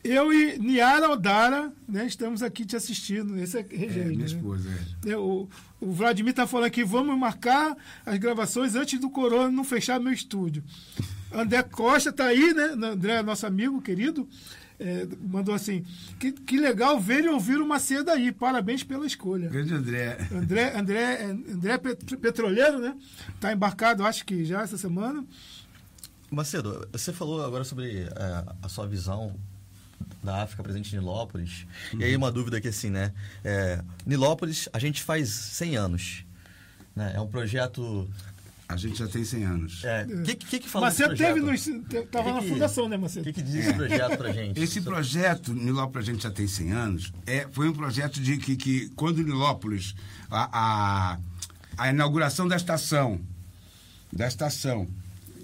Eu e Niara Odara, né, estamos aqui te assistindo. Esse é Regine, é, minha né? esposa, é. é o, o Vladimir está falando aqui, vamos marcar as gravações antes do Corona não fechar meu estúdio. André Costa está aí, né? André, nosso amigo querido, é, mandou assim: que, que legal ver e ouvir o Macedo aí. Parabéns pela escolha. Grande André. André, André, André Petroleiro, né? Está embarcado, acho que já essa semana. Macedo, você falou agora sobre é, a sua visão da África presente em Nilópolis. Uhum. E aí uma dúvida aqui assim, né? É, Nilópolis, a gente faz 100 anos. Né? É um projeto... A gente já tem 100 anos. É. O que, que, que fala Macedo teve no, tava na fundação, né, Macedo? O que, que diz esse projeto pra gente? Esse projeto, Nilópolis a gente já tem 100 anos, é, foi um projeto de que, que quando Nilópolis, a, a, a inauguração da estação, da estação,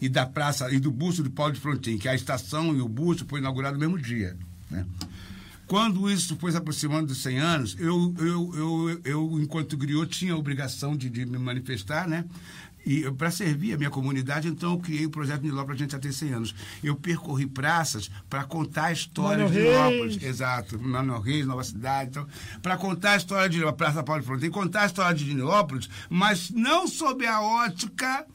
e da praça e do busto de Paulo de Frontin, que a estação e o busto foi inaugurado no mesmo dia. Né? Quando isso foi se aproximando dos 100 anos, eu, eu, eu, eu enquanto griot, tinha a obrigação de, de me manifestar, né? E para servir a minha comunidade, então eu criei o projeto Niló para a gente ter 100 anos. Eu percorri praças para contar a história Mano de Nilópolis. Exato, Mano Reis, Nova Cidade. Então, para contar a história de Praça Paulo de Fronteira, contar a história de Nilópolis, mas não sob a ótica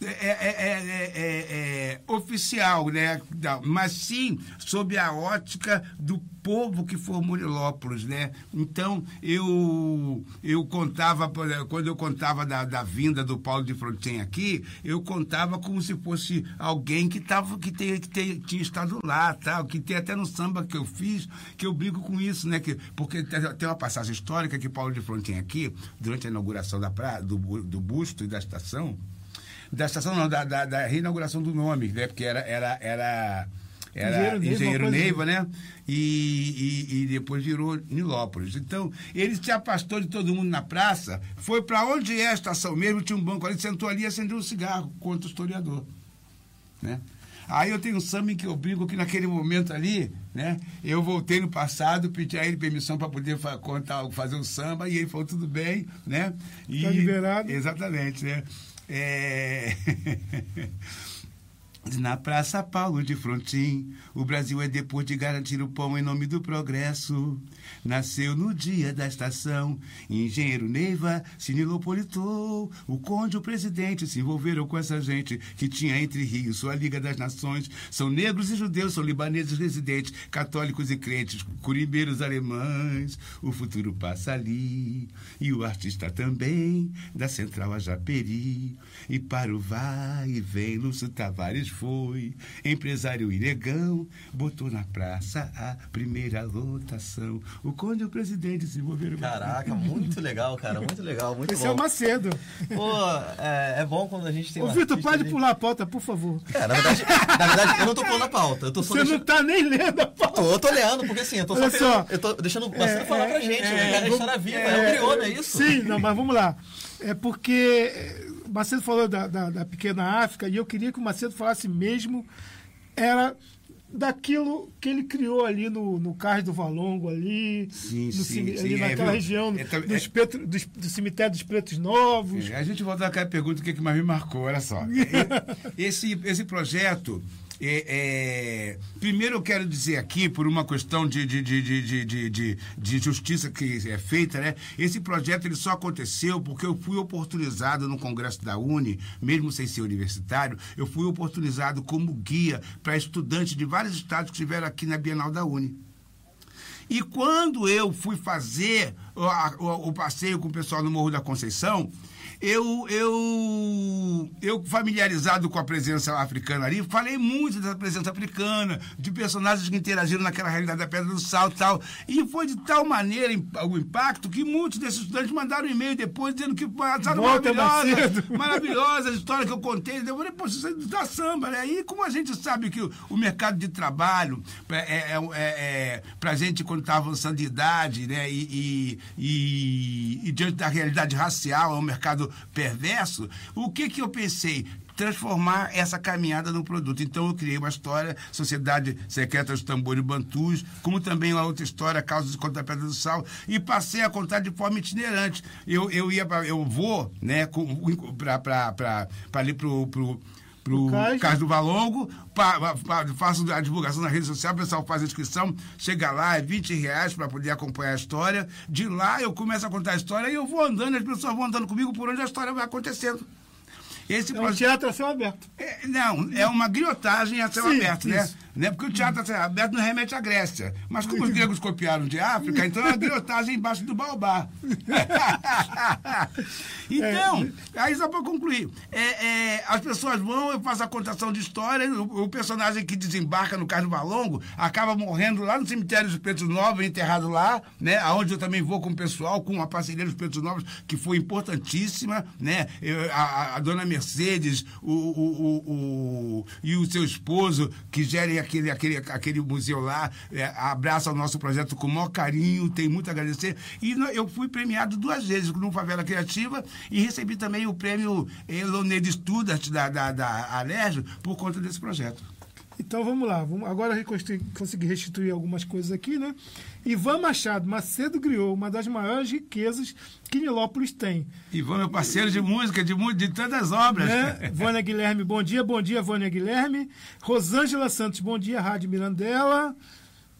é é, é, é, é, oficial, né? mas sim sob a ótica do povo que formou Nilópolis, né? Então, eu, eu contava, quando eu contava da, da vinda do Paulo de Frontin aqui, eu contava como se fosse alguém que, tava, que, tem, que tem, tinha estado lá, tal, que tem até no samba que eu fiz, que eu brinco com isso, né? Que, porque tem uma passagem histórica que Paulo de Frontin aqui, durante a inauguração da pra, do, do busto e da estação, da estação, não, da, da, da reinauguração do nome, né? Porque era. era, era era engenheiro, engenheiro Neiva, né? E, e, e, depois virou Nilópolis. Então, ele se afastou de todo mundo na praça, foi para onde é a estação mesmo, tinha um banco ali, sentou ali e acendeu um cigarro contra o historiador. Né? Aí eu tenho um samba em que eu brigo que naquele momento ali, né? Eu voltei no passado, pedi a ele permissão para poder contar, fazer um samba, e ele falou, tudo bem, né? E, tá liberado. Exatamente, né? É... Na Praça Paulo de Frontin, o Brasil é depois de garantir o pão em nome do progresso. Nasceu no dia da estação, engenheiro Neiva se nilopolitou. O conde e o presidente se envolveram com essa gente que tinha entre rios sua Liga das Nações. São negros e judeus, são libaneses residentes, católicos e crentes, curimbeiros alemães. O futuro passa ali, e o artista também, da Central a Japeri. E para o vai e vem, Lúcio Tavares foi, empresário negão, botou na praça a primeira lotação. O conde e o presidente se envolveram. Caraca, muito legal, cara, muito legal, muito Esse bom. é o Macedo. Pô, é, é bom quando a gente tem Ô, um Vitor, pode de- pular a pauta, por favor. É, na verdade, na verdade, eu não tô pulando a pauta, eu tô só Você não deixando... tá nem lendo a pauta. Tô, eu tô olhando, porque assim, eu tô só, Olha só. eu tô deixando o Marcelo falar pra gente, é, eu quero a história viva, é, o criou, não é isso? Sim, não, mas vamos lá. É porque é, o Macedo falou da, da, da pequena África e eu queria que o Macedo falasse mesmo era daquilo que ele criou ali no, no Cais do Valongo, ali, Sim, no sim, cime- sim, ali é, naquela viu? região É, tá- dos é- Petro- dos- do cemitério dos Pretos Novos. É, a gente volta àquela pergunta, o que, é que mais me marcou, olha só. Esse, esse projeto, é, é, primeiro eu quero dizer aqui, por uma questão de, de, de, de, de, de, justiça que é feita, né? Esse projeto ele só aconteceu porque eu fui oportunizado no Congresso da Uni, mesmo sem ser universitário, eu fui oportunizado como guia para estudantes de vários estados que estiveram aqui na Bienal da Uni. E quando eu fui fazer o, o- o passeio com o pessoal no Morro da Conceição, eu, eu, eu familiarizado com a presença africana ali, falei muito dessa presença africana, de personagens que interagiram naquela realidade da Pedra do Sal e tal. E foi de tal maneira o impacto que muitos desses estudantes mandaram um e-mail depois dizendo que maravilhosa, maravilhosa a história que eu contei. Eu falei, poxa, isso é da samba, né? E como a gente sabe que o, o mercado de trabalho, é, é, é, é, pra gente quando está avançando de idade, né? E, e, e- e diante da realidade racial, é um mercado perverso, o que que eu pensei? transformar essa caminhada no produto. Então eu criei uma história, Sociedade Secreta dos Tambores Bantus, como também uma outra história, Causas de Conta da Pedra do Sal, e passei a contar de forma itinerante. Eu, eu ia eu vou, né, para ali pro, pro pro Cais. Cais do Valongo, pa- pa- faço a divulgação na rede social, o pessoal faz a inscrição, chega lá, é 20 reais para poder acompanhar a história. De lá eu começo a contar a história e eu vou andando, as pessoas vão andando comigo por onde a história vai acontecendo. Esse É um projeto. teatro a céu aberto. É, não, é uma griotagem a céu Sim, aberto, né? isso. né? Porque o teatro a céu aberto não remete à Grécia. Mas como os gregos copiaram de África, então é uma griotagem embaixo do baobá. então, aí só para concluir, é, é, as pessoas vão, eu faço a contação de história, o, o personagem que desembarca no Carnaval Longo acaba morrendo lá no cemitério dos Pretos Novos, enterrado lá, né? Onde eu também vou com o pessoal, com a parceria dos Pretos Novos, que foi importantíssima, né? Eu- a, a- a dona Mercedes o, o, o, o- e o seu esposo, que gerem aquele, aquele, aquele museu lá, é, abraçam o nosso projeto com o maior carinho, tem muito a agradecer. E eu fui premiado duas vezes no Favela Criativa e recebi também o prêmio Elonede Studart da, da, da por conta desse projeto. Então vamos lá, vamos agora conseguir restituir algumas coisas aqui, né? Ivan Machado, Macedo Griot, uma das maiores riquezas que Nilópolis tem. Ivan, meu parceiro de música, de, de tantas obras. Né? Vânia Guilherme, bom dia, bom dia, Vânia Guilherme. Rosângela Santos, bom dia, Rádio Mirandela.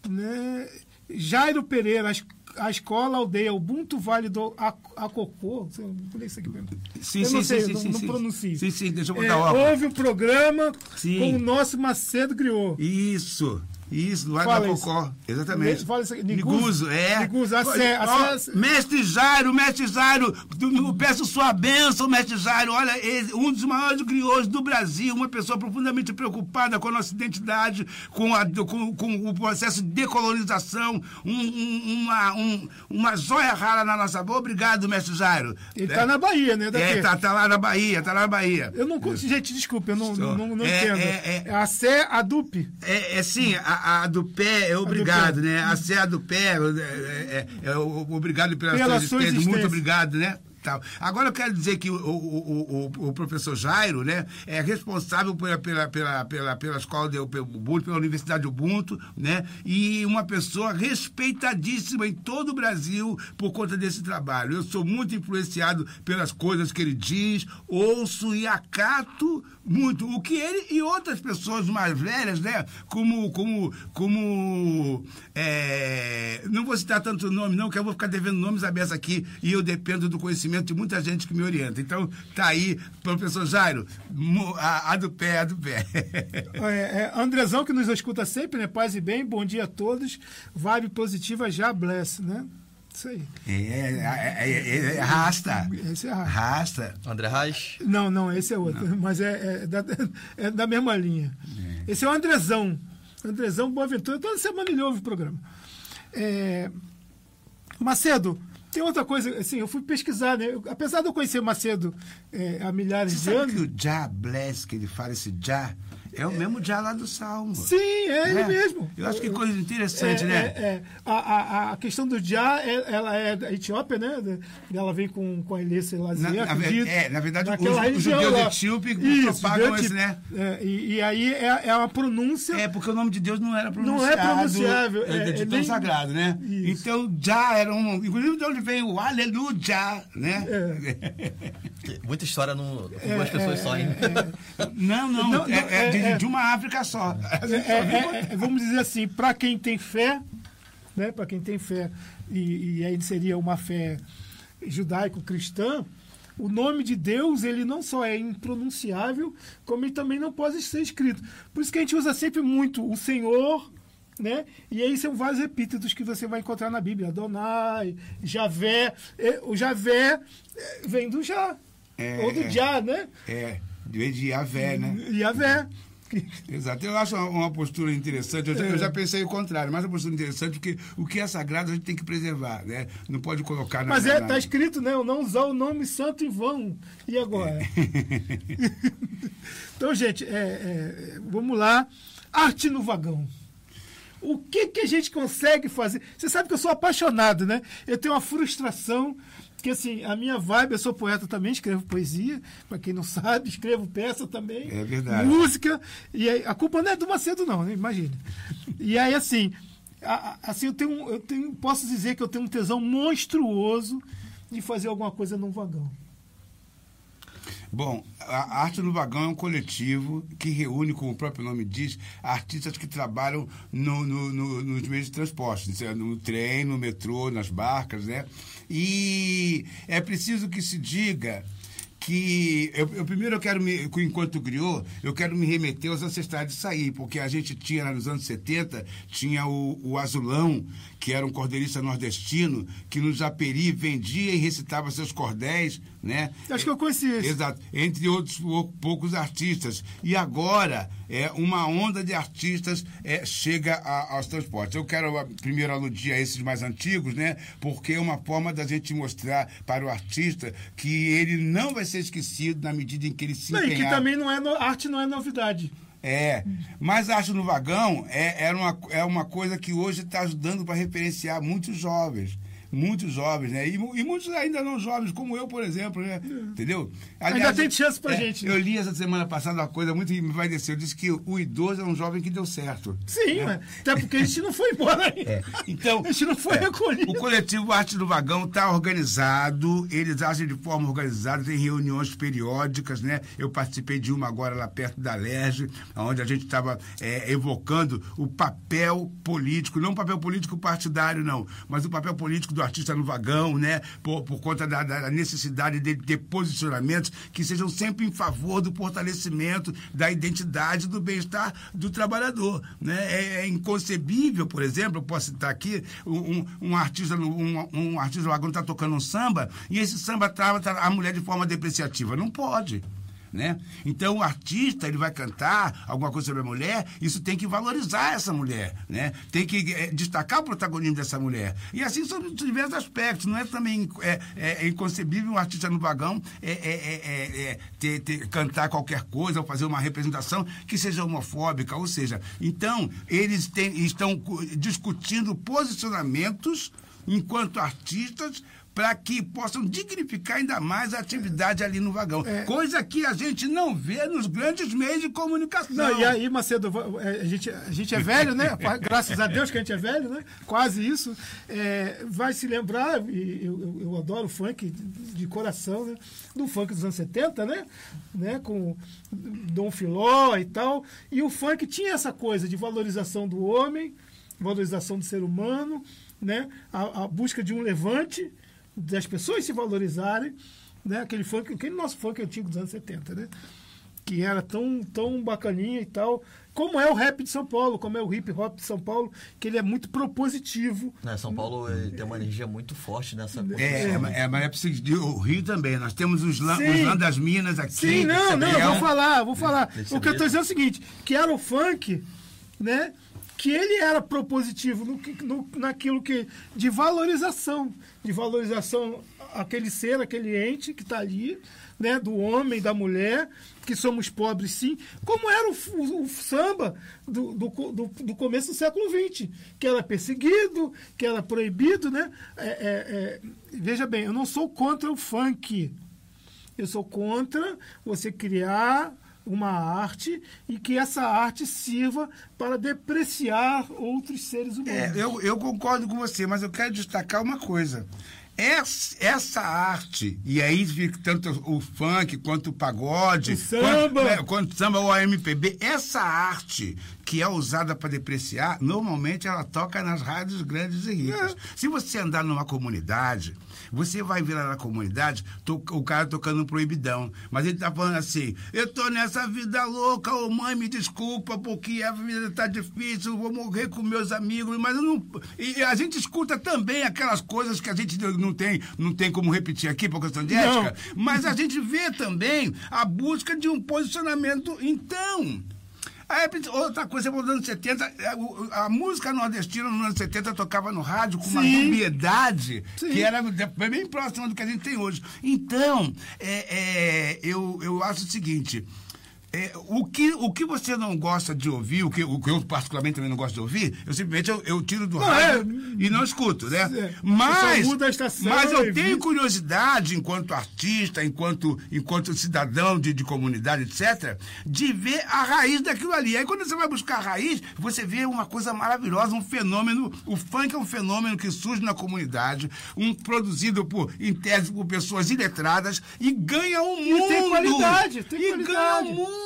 Né? Jairo Pereira, a es- a escola aldeia Ubuntu Vale do Ac- Acocô. Você- Por isso aqui mesmo. Sim, eu sim, não sei, sim, não, sim, não pronuncio. Sim, sim, deixa eu botar É, houve um programa Sim. com o nosso Macedo Griot. Isso, isso, lá Fala na isso. Cocó. Exatamente. Fala isso aqui. Niguzo, Niguzo, é. Niguzo, a Sé- a mestre Jairo, mestre Jairo, do- do- peço sua bênção, mestre Jairo. Olha, um dos maiores griots do Brasil, uma pessoa profundamente preocupada com a nossa identidade, com, a- com- com o processo de decolonização, um- um- uma, um- uma joia rara na nossa boa. Obrigado, mestre Jairo. Ele está na Bahia, né? Daqui. É, tá, tá lá na Bahia, tá lá na Bahia. Eu não. Gente, desculpa, eu não, Só. não, não É, entendo. é, é. a Sé Adupe. É, é sim, a, a do pé é obrigado, né? A Sé do pé é, é- é o- obrigado pela, Pela sua existência, muito obrigado, né? Tal. Agora eu quero dizer que o, o, o, o- professor Jairo né, é responsável pela, pela, pela, pela, pela escola de Ubuntu, pela Universidade Ubuntu, né? E uma pessoa respeitadíssima em todo o Brasil por conta desse trabalho. Eu sou muito influenciado pelas coisas que ele diz, ouço e acato muito o que ele e outras pessoas mais velhas, né? Como, como, como, é, não vou citar tanto nome não, que eu vou ficar devendo nomes abertos aqui e eu dependo do conhecimento de muita gente que me orienta. Então, tá aí, professor Jairo, a, a do pé, a do pé. É, é, Andrezão, que nos escuta sempre, né? Paz e bem, bom dia a todos. Vibe positiva, já bless, né? Isso aí. É, é, é, é, é, rasta. Esse é rasta. Rasta. André Reis. Não, não, esse é outro. Mas é, é da, é da mesma linha. Esse é o Andrezão. Andrezão Boaventura. Toda semana ele ouve o programa. É, Macedo, tem outra coisa, assim, eu fui pesquisar, né? Eu- apesar de eu conhecer Macedo é, há milhares Você de sabe anos. que o Já bless, que ele fala esse Já, é o mesmo Já lá do Salmo. Sim, é ele É. mesmo. Eu acho que coisa interessante, É, né? é, é. A, a, a questão do Já, é- ela é da Etiópia, né? Ela vem com, com a Ilê Selassie, Na- acredito. é, na verdade, os- os judeus etíopes Isso, propagam esse, né? É, e, e aí é, é uma pronúncia... É, porque o nome de Deus não era Não pronunciado. é pronunciável, É, é- de é tão sagrado, né? Isso. Então, já era um. Inclusive, de onde vem o aleluia, né? Muita história no, com duas pessoas só, hein? Não, não, Não, não, é, é de, é- é. de uma África só. É, é, é, vamos dizer assim, para quem tem fé, né, para quem tem fé, e, e aí seria uma fé judaico-cristã, o nome de Deus ele não só é impronunciável, como ele também não pode ser escrito. Por isso que a gente usa sempre muito o Senhor, né? E aí são vários epítetos que você vai encontrar na Bíblia. Adonai, Javé. O Javé vem do Já. É, Ou do é. Jah, né? É, de de Yavé, né? Yahvé. Exato. Eu acho uma, uma postura interessante. Eu já, eu já pensei o contrário, mas é uma postura interessante porque o que é sagrado a gente tem que preservar, né? Não pode colocar na. Mas é, tá escrito, né? Eu não usar o nome santo em vão. E agora? então, gente, é, é, vamos lá. Arte no vagão. O que, que a gente consegue fazer? Você sabe que eu sou apaixonado, né? Eu tenho uma frustração, que assim, a minha vibe, eu sou poeta também, escrevo poesia, para quem não sabe, escrevo peça também. É verdade. Música. E aí, a culpa não é do Macedo, não, né? imagina. E aí, assim, a- a- assim eu, tenho, eu tenho, posso dizer que eu tenho um tesão monstruoso de fazer alguma coisa num vagão. Bom, a Arte no Vagão é um coletivo que reúne, como o próprio nome diz, artistas que trabalham no- no- no- nos meios de transporte, seja no trem, no metrô, nas barcas, né? E é preciso que se diga que eu, eu primeiro eu quero me, enquanto griot, eu quero me remeter aos ancestrais de sair, porque a gente tinha nos anos 70, tinha o, o Azulão, que era um cordeirista nordestino, que no Japeri vendia e recitava seus cordéis, né? Acho que eu conheci esse. Exato, entre outros pou- poucos artistas. E agora, é, uma onda de artistas é, chega a- aos transportes. Eu quero ah, primeiro aludir a esses mais antigos, né? Porque é uma forma da gente mostrar para o artista que ele não vai ser esquecido na medida em que ele se Não, e que empenhar. também não é no- arte não é novidade. É, mas a arte no vagão é, era uma, é uma coisa que hoje está ajudando para referenciar muitos jovens. Muitos jovens, né? E, e muitos ainda não jovens, como eu, por exemplo, né? Entendeu? Ainda tem chance pra é, gente, né? Eu li essa semana passada uma coisa muito que me vai descer. Eu disse que o idoso é um jovem que deu certo. Sim, mas até porque a gente não foi embora ainda. Então, a gente não foi é, recolhido. o coletivo Arte do Vagão está organizado, eles agem de forma organizada, tem reuniões periódicas, né? Eu participei de uma agora lá perto da Lerge, onde a gente estava evocando o papel político, não o papel político partidário, não, mas o papel político do artista no vagão, né? Por, por conta da, da necessidade de ter posicionamentos que sejam sempre em favor do fortalecimento da identidade do bem-estar do trabalhador, né? É, é inconcebível, por exemplo, eu posso citar aqui um, um artista no- um, um artista no vagão está tocando um samba e esse samba trata a mulher de forma depreciativa, não pode. Né? Então o artista ele vai cantar alguma coisa sobre a mulher, isso tem que valorizar essa mulher, né? Tem que eh, destacar o protagonismo dessa mulher. E assim sobre diversos aspectos. Não é também é, é, é inconcebível um artista no vagão é, é, é, é, é, ter- ter- cantar qualquer coisa ou fazer uma representação que seja homofóbica, ou seja, então eles têm- estão cu- discutindo posicionamentos enquanto artistas para que possam dignificar ainda mais a atividade ali no vagão. É. Coisa que a gente não vê nos grandes meios de comunicação. Não, e aí, Macedo, é, a gente, a gente é velho, né? Graças a Deus que a gente é velho, né? Quase isso. É, vai se lembrar, e eu, eu, eu adoro funk de, de coração, né? Do funk dos anos 70, né? né? Com Dom Filó e tal. E o funk tinha essa coisa de valorização do homem, valorização do ser humano, né? A, a busca de um levante, das pessoas se valorizarem, né? Aquele funk, aquele nosso funk antigo dos anos 70, né? que era tão, tão bacaninha e tal. Como é o rap de São Paulo, como é o hip hop de São Paulo, que ele é muito propositivo. Né, São Paulo eh, tem uma energia muito forte nessa coisa. É, é, mas- é, mas é preciso o Rio também. Nós temos os lã, Sim. os lã das Minas aqui. Sim, não, não, que é eu vou falar, vou falar. Desse O que eu tô mesmo. dizendo é o seguinte, que era o funk, né? Que ele era propositivo no, no, naquilo que. de valorização. De valorização aquele ser, aquele ente que está ali, né? Do homem, da mulher, que somos pobres sim, como era o, o- o samba do, do, do- do começo do século XX, que era perseguido, que era proibido, né? É, é, é, veja bem, eu não sou contra o funk. Eu sou contra você criar uma arte e que essa arte sirva para depreciar outros seres humanos. É, eu, eu concordo com você, mas eu quero destacar uma coisa. Essa, essa arte, e aí fica tanto o funk quanto o pagode, O samba. quanto, né, quanto o samba ou a MPB, essa arte que é usada para depreciar, normalmente ela toca nas rádios grandes e ricas. Se você andar numa comunidade, você vai ver lá na comunidade to- o cara tocando um proibidão. Mas ele tá falando assim: eu tô nessa vida louca, ô mãe, me desculpa, porque a vida tá difícil, vou morrer com meus amigos, mas eu não. E a gente escuta também aquelas coisas que a gente não tem, não tem como repetir aqui por questão de Não. ética, mas a gente vê também a busca de um posicionamento. Então. Aí, outra coisa, nos anos 70, a, a música nordestina nos anos 70 tocava no rádio com uma Sim. dubiedade Sim. que era bem próxima do que a gente tem hoje. Então, é, é, eu, eu acho o seguinte. É, o, que, o que você não gosta de ouvir, o que, o que eu particularmente também não gosto de ouvir, eu simplesmente eu, eu tiro do Não, rádio e não escuto, né? É, Mas, mas e eu tenho curiosidade, enquanto artista, enquanto, enquanto cidadão de, de comunidade, etc., de ver a raiz daquilo ali. Aí quando você vai buscar a raiz, você vê uma coisa maravilhosa, um fenômeno. O funk é um fenômeno que surge na comunidade, um produzido por, em tese, por pessoas iletradas e ganha o mundo. tem qualidade, tem e qualidade. ganha o mundo,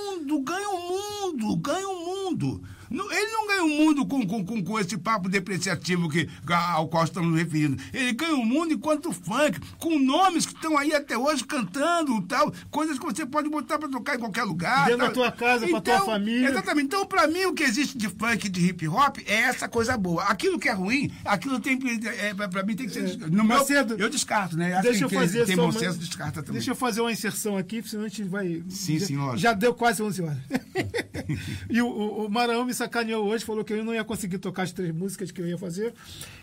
ganha o mundo, ganha o mundo. Ele não ganha o mundo com, com, com, com esse papo depreciativo que, ao qual estamos nos referindo. Ele ganha o mundo enquanto funk, com nomes que estão aí até hoje cantando tal, coisas que você pode botar para tocar em qualquer lugar. Dentro tal. da tua casa, pra tua Então, família. Exatamente. Então, para mim, o que existe de funk, de hip hop, é essa coisa boa. Aquilo que é ruim, aquilo tem que. É, para mim tem que ser. No meu, Macedo, eu descarto, né? Assim, Deixa eu fazer Tem bom uma- senso, descarta também. Deixa eu fazer uma inserção aqui, senão a gente vai. Sim, já, sim, lógico. Já deu quase 11 horas. e o, o, o Maranhão me sacaneou hoje, falou que eu não ia conseguir tocar as três músicas que eu ia fazer.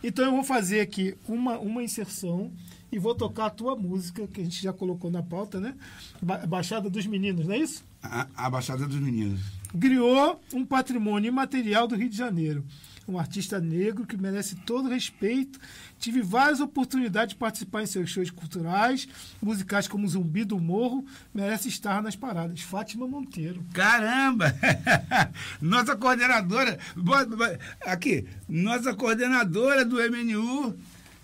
Então eu vou fazer aqui uma, uma inserção e vou tocar a tua música, que a gente já colocou na pauta, né? Ba- Baixada dos Meninos, não é isso? A, a Baixada dos Meninos. Griou um patrimônio imaterial do Rio de Janeiro. Um artista negro que merece todo respeito. Tive várias oportunidades de participar em seus shows culturais, musicais como Zumbi do Morro, merece estar nas paradas. Fátima Monteiro. Caramba! Nossa coordenadora. Aqui, nossa coordenadora do MNU.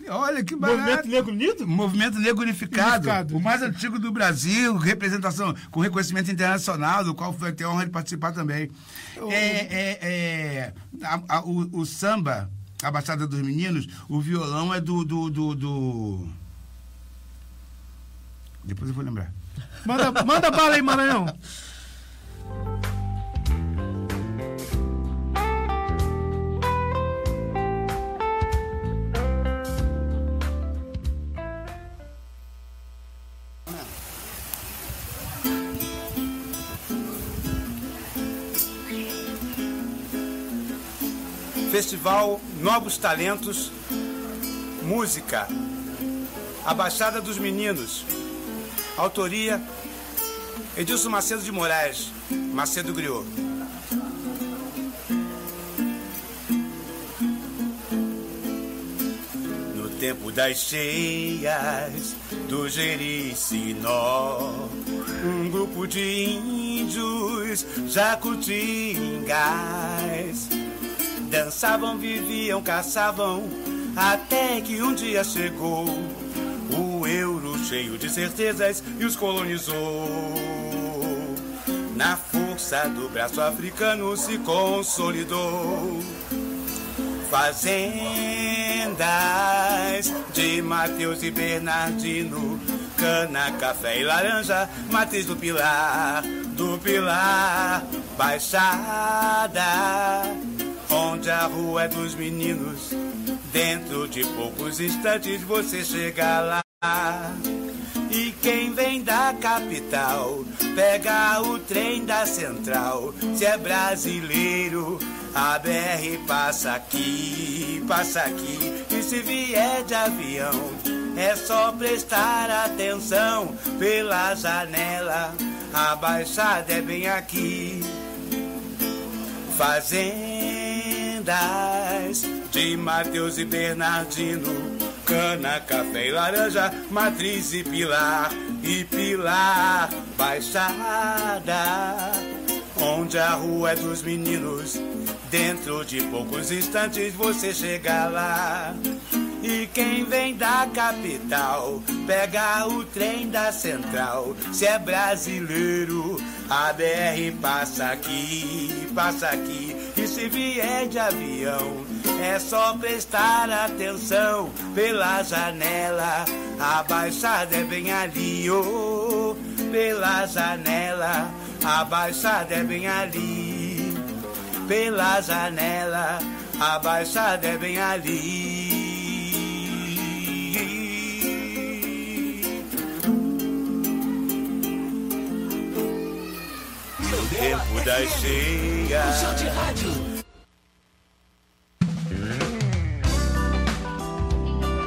Olha que barato. Movimento Negro Unido? Movimento Negro Unificado, Unificado. o mais antigo do Brasil, representação com reconhecimento internacional, do qual foi ter a honra de participar também. É, é, é, a- a- o, o samba, a Baixada dos Meninos, o violão é do, do, do, do- Depois eu vou lembrar. Manda, manda bala aí, Maranhão. Festival Novos Talentos, Música, A Baixada dos Meninos, Autoria, Edilson Macedo de Moraes, Macedo Griot. No tempo das cheias do Jericinó, um grupo de índios jacutingás Dançavam, viviam, caçavam, até que um dia chegou o euro cheio de certezas e os colonizou. Na força do braço africano se consolidou. Fazendas de Mateus e Bernardino, cana, café e laranja, matriz do Pilar, do Pilar, Baixada, onde a rua é dos meninos. Dentro de poucos instantes você chega lá. E quem vem da capital pega o trem da central. Se é brasileiro, a BR passa aqui, passa aqui. E se vier de avião, é só prestar atenção pela janela. A baixada é bem aqui. Fazendas de Mateus e Bernardino, cana, café e laranja, matriz e pilar, e pilar, baixada, onde a rua é dos meninos. Dentro de poucos instantes você chega lá. E quem vem da capital pega o trem da central. Se é brasileiro, a BR passa aqui, passa aqui. E se vier de avião, é só prestar atenção pela janela. A baixada é bem ali, oh, pela janela. A baixada é bem ali, pela janela. A baixada é bem ali. Tempo cheias. Show de rádio.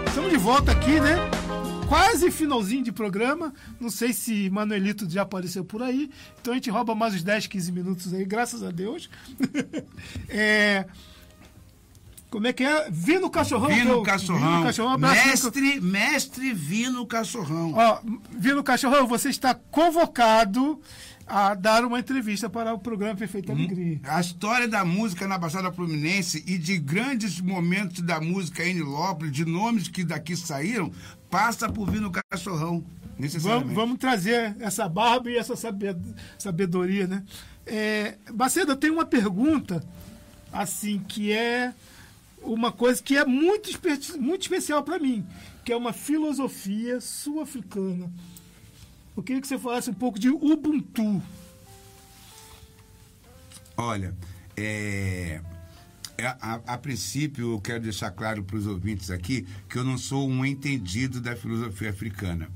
Estamos de volta aqui, né? Quase finalzinho de programa. Não sei se Manuelito já apareceu por aí. Então a gente rouba mais uns 10, 15 minutos aí, graças a Deus. é... Como é que é? Vino Cachorrão. Vino eu- Cachorrão. Vino Cachorrão. mestre, mestre Vino Cachorrão. Ó, Vino Cachorrão, você está convocado a dar uma entrevista para o programa Perfeita Alegria. A história da música na Baixada Fluminense e de grandes momentos da música em Nilópolis, de nomes que daqui saíram, passa por Vino Cachorrão. Necessariamente. Vamos, vamos trazer essa barba e essa sabe- sabedoria, né? É, Bacedo, eu tenho uma pergunta, assim, que é uma coisa que é muito, muito especial para mim, que é uma filosofia sul-africana. Eu queria que você falasse um pouco de Ubuntu. Olha, é, é, a, a princípio eu quero deixar claro para os ouvintes aqui que eu não sou um entendido da filosofia africana.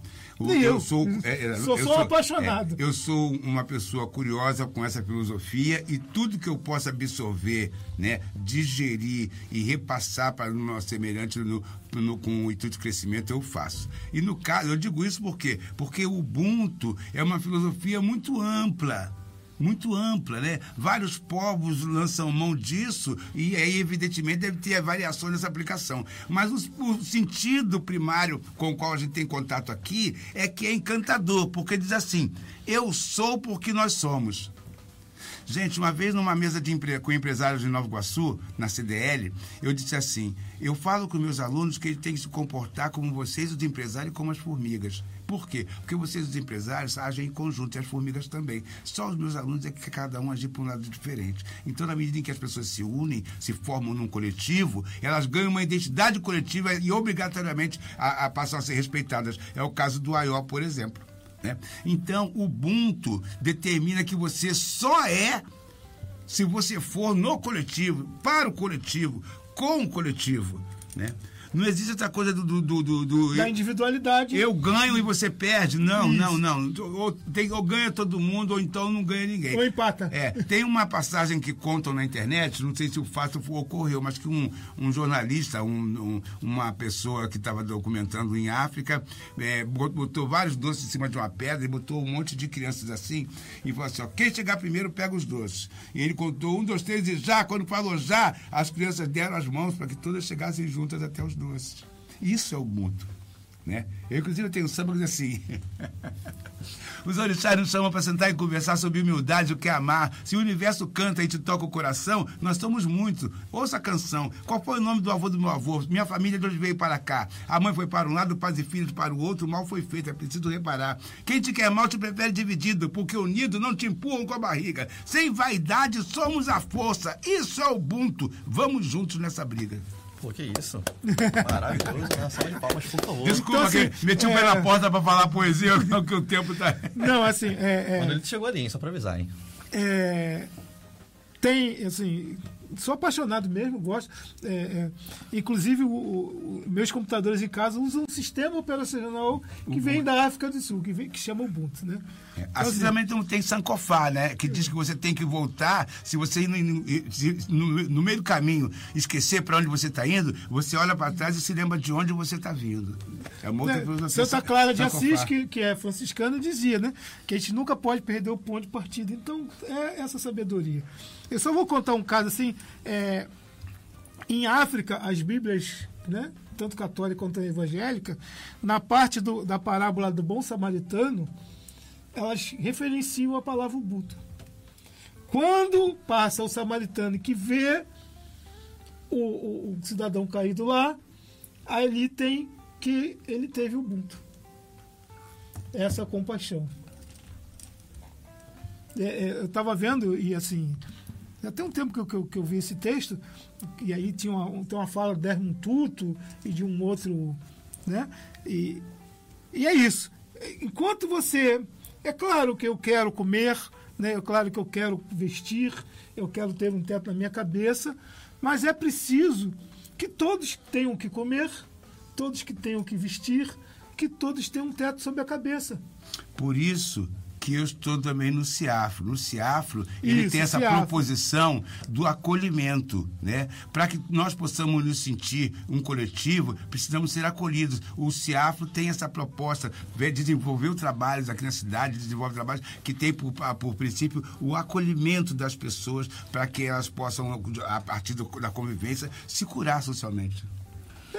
Nem eu. sou, é, é, Sou eu só apaixonado. é, eu sou uma pessoa curiosa com essa filosofia e tudo que eu possa absorver, né, digerir e repassar para o meu semelhante no, no- com o intuito de crescimento, eu faço. E no caso, eu digo isso por quê? Porque o Ubuntu é uma filosofia muito ampla muito ampla, né? Vários povos lançam mão disso e aí, evidentemente, deve ter variações nessa aplicação. Mas o, o sentido primário com o qual a gente tem contato aqui é que é encantador, porque diz assim: eu sou porque nós somos. Gente, uma vez numa mesa de empre... com empresários de Nova Iguaçu, na CDL, eu disse assim: eu falo com meus alunos que eles têm que se comportar como vocês, os empresários, como as formigas. Por quê? Porque vocês, os empresários, agem em conjunto e as formigas também. Só os meus alunos é que cada um agir por um lado diferente. Então, na medida em que as pessoas se unem, se formam num coletivo, elas ganham uma identidade coletiva e obrigatoriamente a, a passam a ser respeitadas. É o caso do AIO, por exemplo. né? Então, o Ubuntu determina que você só é se você for no coletivo, para o coletivo, com o coletivo. Né? Não existe essa coisa do. do, do, do- Da individualidade. eu ganho e você perde. Não, não, não. Ou, tem, ou ganha todo mundo, ou então não ganha ninguém. Ou empata. É, tem uma passagem que contam na internet, não sei se o fato ocorreu, mas que um, um jornalista, um- um- uma pessoa que estava documentando em África, é, bot- botou vários doces em cima de uma pedra e botou um monte de crianças assim e falou assim: ó, quem chegar primeiro pega os doces. E ele contou um, dois, três e já, quando falou já, as crianças deram as mãos para que todas chegassem juntas até os doces. Isso é o mundo. Né? Eu, inclusive, tenho um samba que diz assim. Os orixás nos chamam para sentar e conversar sobre humildade, o que é amar. Se o universo canta e te toca o coração, nós somos muitos. Ouça a canção. Qual foi o nome do avô do meu avô? Minha família de onde veio para cá. A mãe foi para um lado, pais e filhos para o outro. Mal foi feito, é preciso reparar. Quem te quer mal te prefere dividido, porque unido não te empurram com a barriga. Sem vaidade, somos a força. Isso é o Ubuntu. Vamos juntos nessa briga. Pô, que isso. Maravilhoso, né? Salva de palmas, por favor. Desculpa Então, assim, que meti o pé é- na porta para falar poesia, que o tempo tá. Não, assim, é, é- Quando ele chegou ali, hein? Só pra avisar, hein? é, tem, assim, sou apaixonado mesmo, gosto. É, é, inclusive, o- o- meus computadores em casa usam um sistema operacional que vem da África do Sul, que, vem, que chama Ubuntu, né? Então, Assim assim, também não tem Sankofá, né? Que diz que você tem que voltar. Se você no, no, no meio do caminho esquecer para onde você está indo, você olha para trás e se lembra de onde você está vindo. É uma outra né. Santa Clara de. Assis, que, que é franciscana, dizia, né? Que a gente nunca pode perder o ponto de partida. Então, é essa sabedoria. Eu só vou contar um caso assim. é, em África, as Bíblias, né? Tanto católica quanto evangélica, na parte do- da parábola do bom samaritano, elas referenciam a palavra Ubuntu. Quando passa o samaritano que vê o, o- o cidadão caído lá, ali tem que ele teve Ubuntu. Essa compaixão. É, é, eu estava vendo e assim Já tem um tempo que eu, que eu, que eu vi esse texto, e aí tinha uma, tem uma fala de um Tuto e de um outro. Né? E, e é isso. Enquanto você. É claro que eu quero comer, né? é claro que eu quero vestir, eu quero ter um teto na minha cabeça, mas é preciso que todos tenham que comer, todos que tenham que vestir, que todos tenham um teto sobre a cabeça. Por isso que eu estou também no CIAFRO. No CIAFRO, ele Isso, tem essa CIAFRO. proposição do acolhimento, né? Para que nós possamos nos sentir um coletivo, precisamos ser acolhidos. O CIAFRO tem essa proposta, desenvolveu trabalhos aqui na cidade, desenvolve trabalhos que tem por, a- por princípio o acolhimento das pessoas para que elas possam, a partir do- da convivência, se curar socialmente.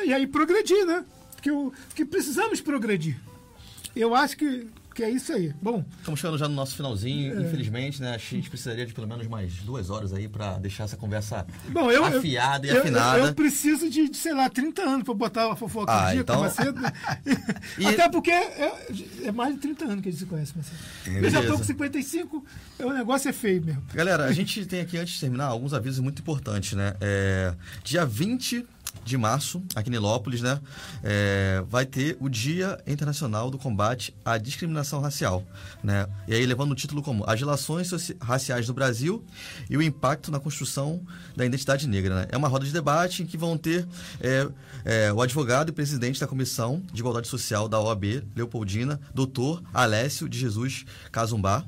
E aí progredir, né? Que, o, que precisamos progredir. Eu acho que, que é isso aí. Bom, Estamos chegando já no nosso finalzinho, infelizmente, né? A gente precisaria de pelo menos mais duas horas aí para deixar essa conversa bom eu, afiada eu, e afinada. Eu, eu preciso de, de, sei lá, 30 anos para botar uma fofoca Ah, dia então- com Macedo. E- Até porque é, é mais de 30 anos que a gente se conhece, Macedo. eu já tô beleza. com 55, o negócio é feio mesmo. Galera, a gente tem aqui, antes de terminar, alguns avisos muito importantes, né? É, dia 20 de março, aqui em Nilópolis, né? é, vai ter o Dia Internacional do Combate à Discriminação Racial, né? E aí levando o título como As Relações Raciais no Brasil e o Impacto na Construção da Identidade Negra, né? É uma roda de debate em que vão ter é, é, o advogado e presidente da Comissão de Igualdade Social da OAB, Leopoldina, doutor Alessio de Jesus Cazumbá,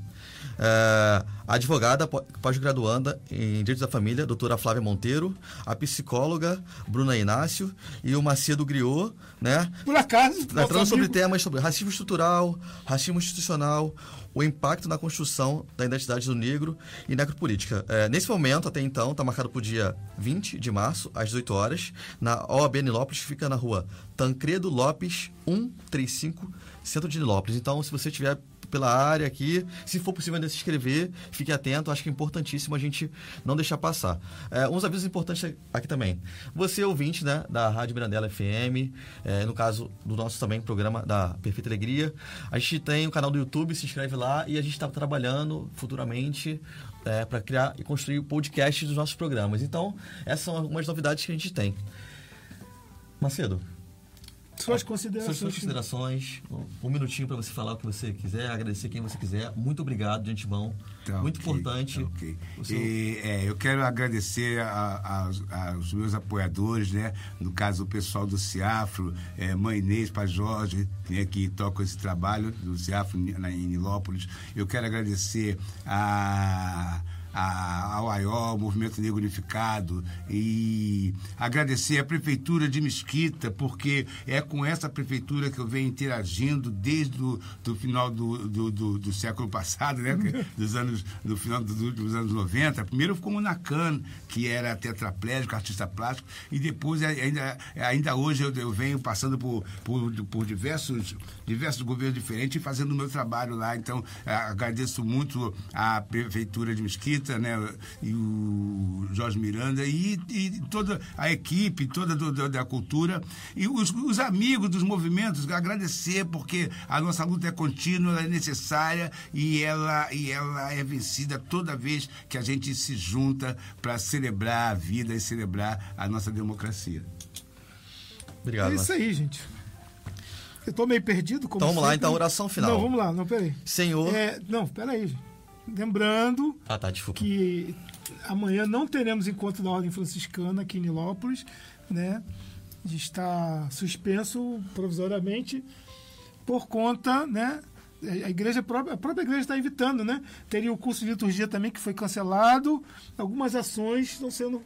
é, a advogada pó- pós-graduanda em Direito da Família, doutora Flávia Monteiro, a psicóloga Bruna Inácio e o Macedo Griot, né? Por acaso, nosso Tratando sobre temas sobre racismo estrutural, racismo institucional, o impacto na construção da identidade do negro e necropolítica. É, nesse momento, até então, está marcado para o dia 20 de março, às 18 horas, na OAB Nilópolis, que fica na rua Tancredo Lopes, 135, centro de Nilópolis. Então, se você estiver pela área aqui, se for possível ainda se inscrever, fique atento, acho que é importantíssimo a gente não deixar passar. É, uns avisos importantes aqui também. Você, ouvinte, né, da Rádio Mirandela FM, é, no caso do nosso também programa da Perfeita Alegria, a gente tem o canal do YouTube, se inscreve lá e a gente está trabalhando futuramente para criar e construir podcasts dos nossos programas. Então, essas são algumas novidades que a gente tem. Macedo, Suas considerações. suas considerações, um, minutinho para você falar o que você quiser, agradecer quem você quiser. Muito obrigado, de antemão. Tá Muito ok, importante. tá ok. o seu- E, é, eu quero agradecer a- aos, aos meus apoiadores, né? No caso, o pessoal do Ciafro, é, Mãe Inês, Pai Jorge, né, que tocam esse trabalho do Ciafro na, em Nilópolis. Eu quero agradecer a a- ao AIO, Movimento Negro Unificado, e agradecer a Prefeitura de Mesquita, porque é com essa prefeitura que eu venho interagindo desde o do final do, do, do- do século passado, né? dos anos, do final do- dos anos 90. Primeiro como Nacan, que era tetraplégico, artista plástico, e depois ainda, ainda hoje eu, eu venho passando por, por, por diversos, diversos governos diferentes e fazendo o meu trabalho lá. Então, eh, agradeço muito à Prefeitura de Mesquita, né, e o Jorge Miranda, e, e toda a equipe, toda do- do- da cultura, e os, os amigos dos movimentos, agradecer, porque a nossa luta é contínua, ela é necessária e ela, e ela é vencida toda vez que a gente se junta para celebrar a vida e celebrar a nossa democracia. Obrigado. É isso aí, gente. Eu tô meio perdido, como Então vamos lá, sempre. então, oração final. Não, vamos lá, não, peraí. Senhor. É, não, peraí. gente. Lembrando Ah, tá, que amanhã não teremos encontro da Ordem Franciscana aqui em Nilópolis, né? Está suspenso provisoriamente por conta, né? A igreja própria, a própria igreja está evitando, né? Teria o curso de liturgia também que foi cancelado. Algumas ações estão sendo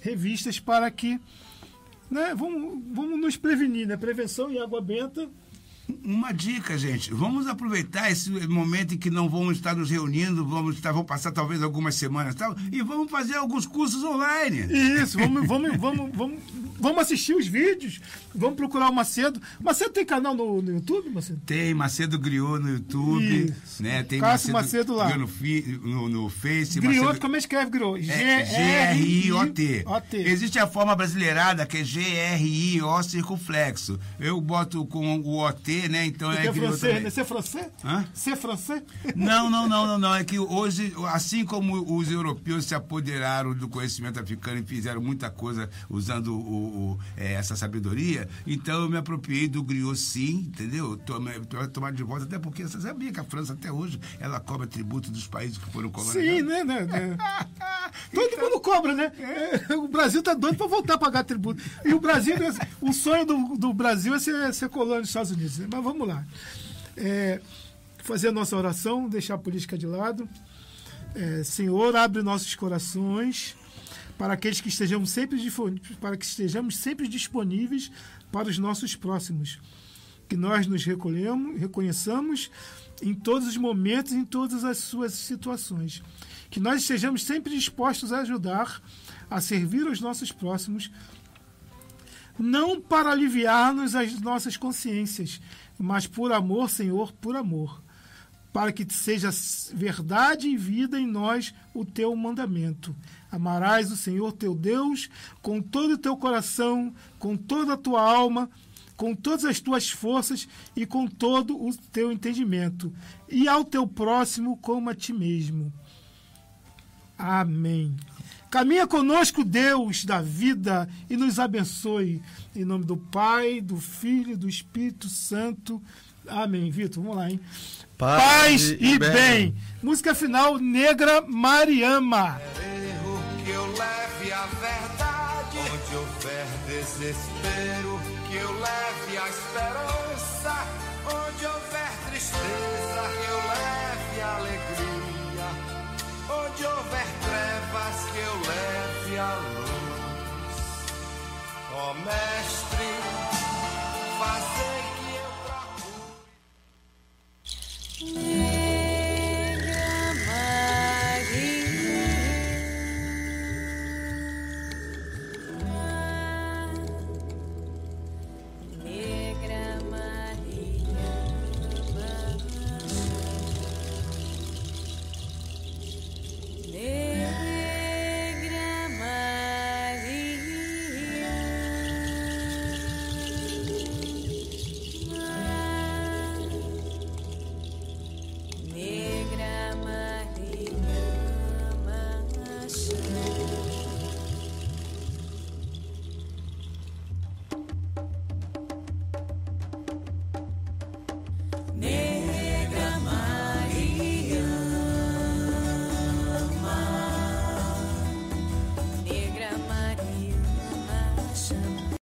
revistas para que, né? Vamos, vamos nos prevenir, né? Prevenção e água benta. Uma dica, gente. Vamos aproveitar esse momento em que não vamos estar nos reunindo, vamos estar, vão passar talvez algumas semanas e tal, e vamos fazer alguns cursos online. Isso, vamos, vamos, vamos, vamos Vamos assistir os vídeos. Vamos procurar o Macedo. Macedo tem canal no, no YouTube, Macedo? Tem Macedo Griot no YouTube, Isso. né? Tem Cássio Macedo lá. Griot no, fi- no, no Face. Griot, Macedo- como é que escreve Griot? É G-R-I-O-T. G-R-I-O-T. Existe a forma brasileirada que é G-R-I-O circunflexo. Eu boto com o O-T, né? Então Porque é é francês, também. né? Você é francês? Hã? Você é francês? Não, não, não, não, não. É que hoje, assim como os europeus se apoderaram do conhecimento africano e fizeram muita coisa usando o, o- é, essa sabedoria, então eu me apropriei do griot sim, entendeu? Tomar de volta, até porque você sabia que a França até hoje ela cobra tributo dos países que foram colonizados. Sim, né? né, né. Todo mundo cobra, né? É, O Brasil tá doido para voltar a pagar tributo. E o Brasil, o sonho do, do Brasil é ser, ser colônia dos Estados Unidos. né? Mas vamos lá. É, fazer a nossa oração, deixar a política de lado. É, Senhor, abre nossos corações para aqueles que estejamos sempre para que estejamos sempre disponíveis para os nossos próximos. Que nós nos recolhemos, reconheçamos em todos os momentos, em todas as suas situações. Que nós estejamos sempre dispostos a ajudar, a servir os nossos próximos, não para aliviar-nos as nossas consciências, mas por amor, Senhor, por amor, para que seja verdade e vida em nós o teu mandamento. Amarás o Senhor teu Deus com todo o teu coração, com toda a tua alma, com todas as tuas forças e com todo o teu entendimento, e ao teu próximo como a ti mesmo. Amém. Caminha conosco, Deus da vida, e nos abençoe. Em nome do Pai, do Filho e do Espírito Santo. Amém. Vitor, vamos lá, hein? Paz, e bem. Música final, Negra Mariama. erro que eu leve a verdade. Onde houver desespero, que eu leve a esperança. Onde houver tristeza, que eu leve a luz. Ó Mestre, fazei que eu procure.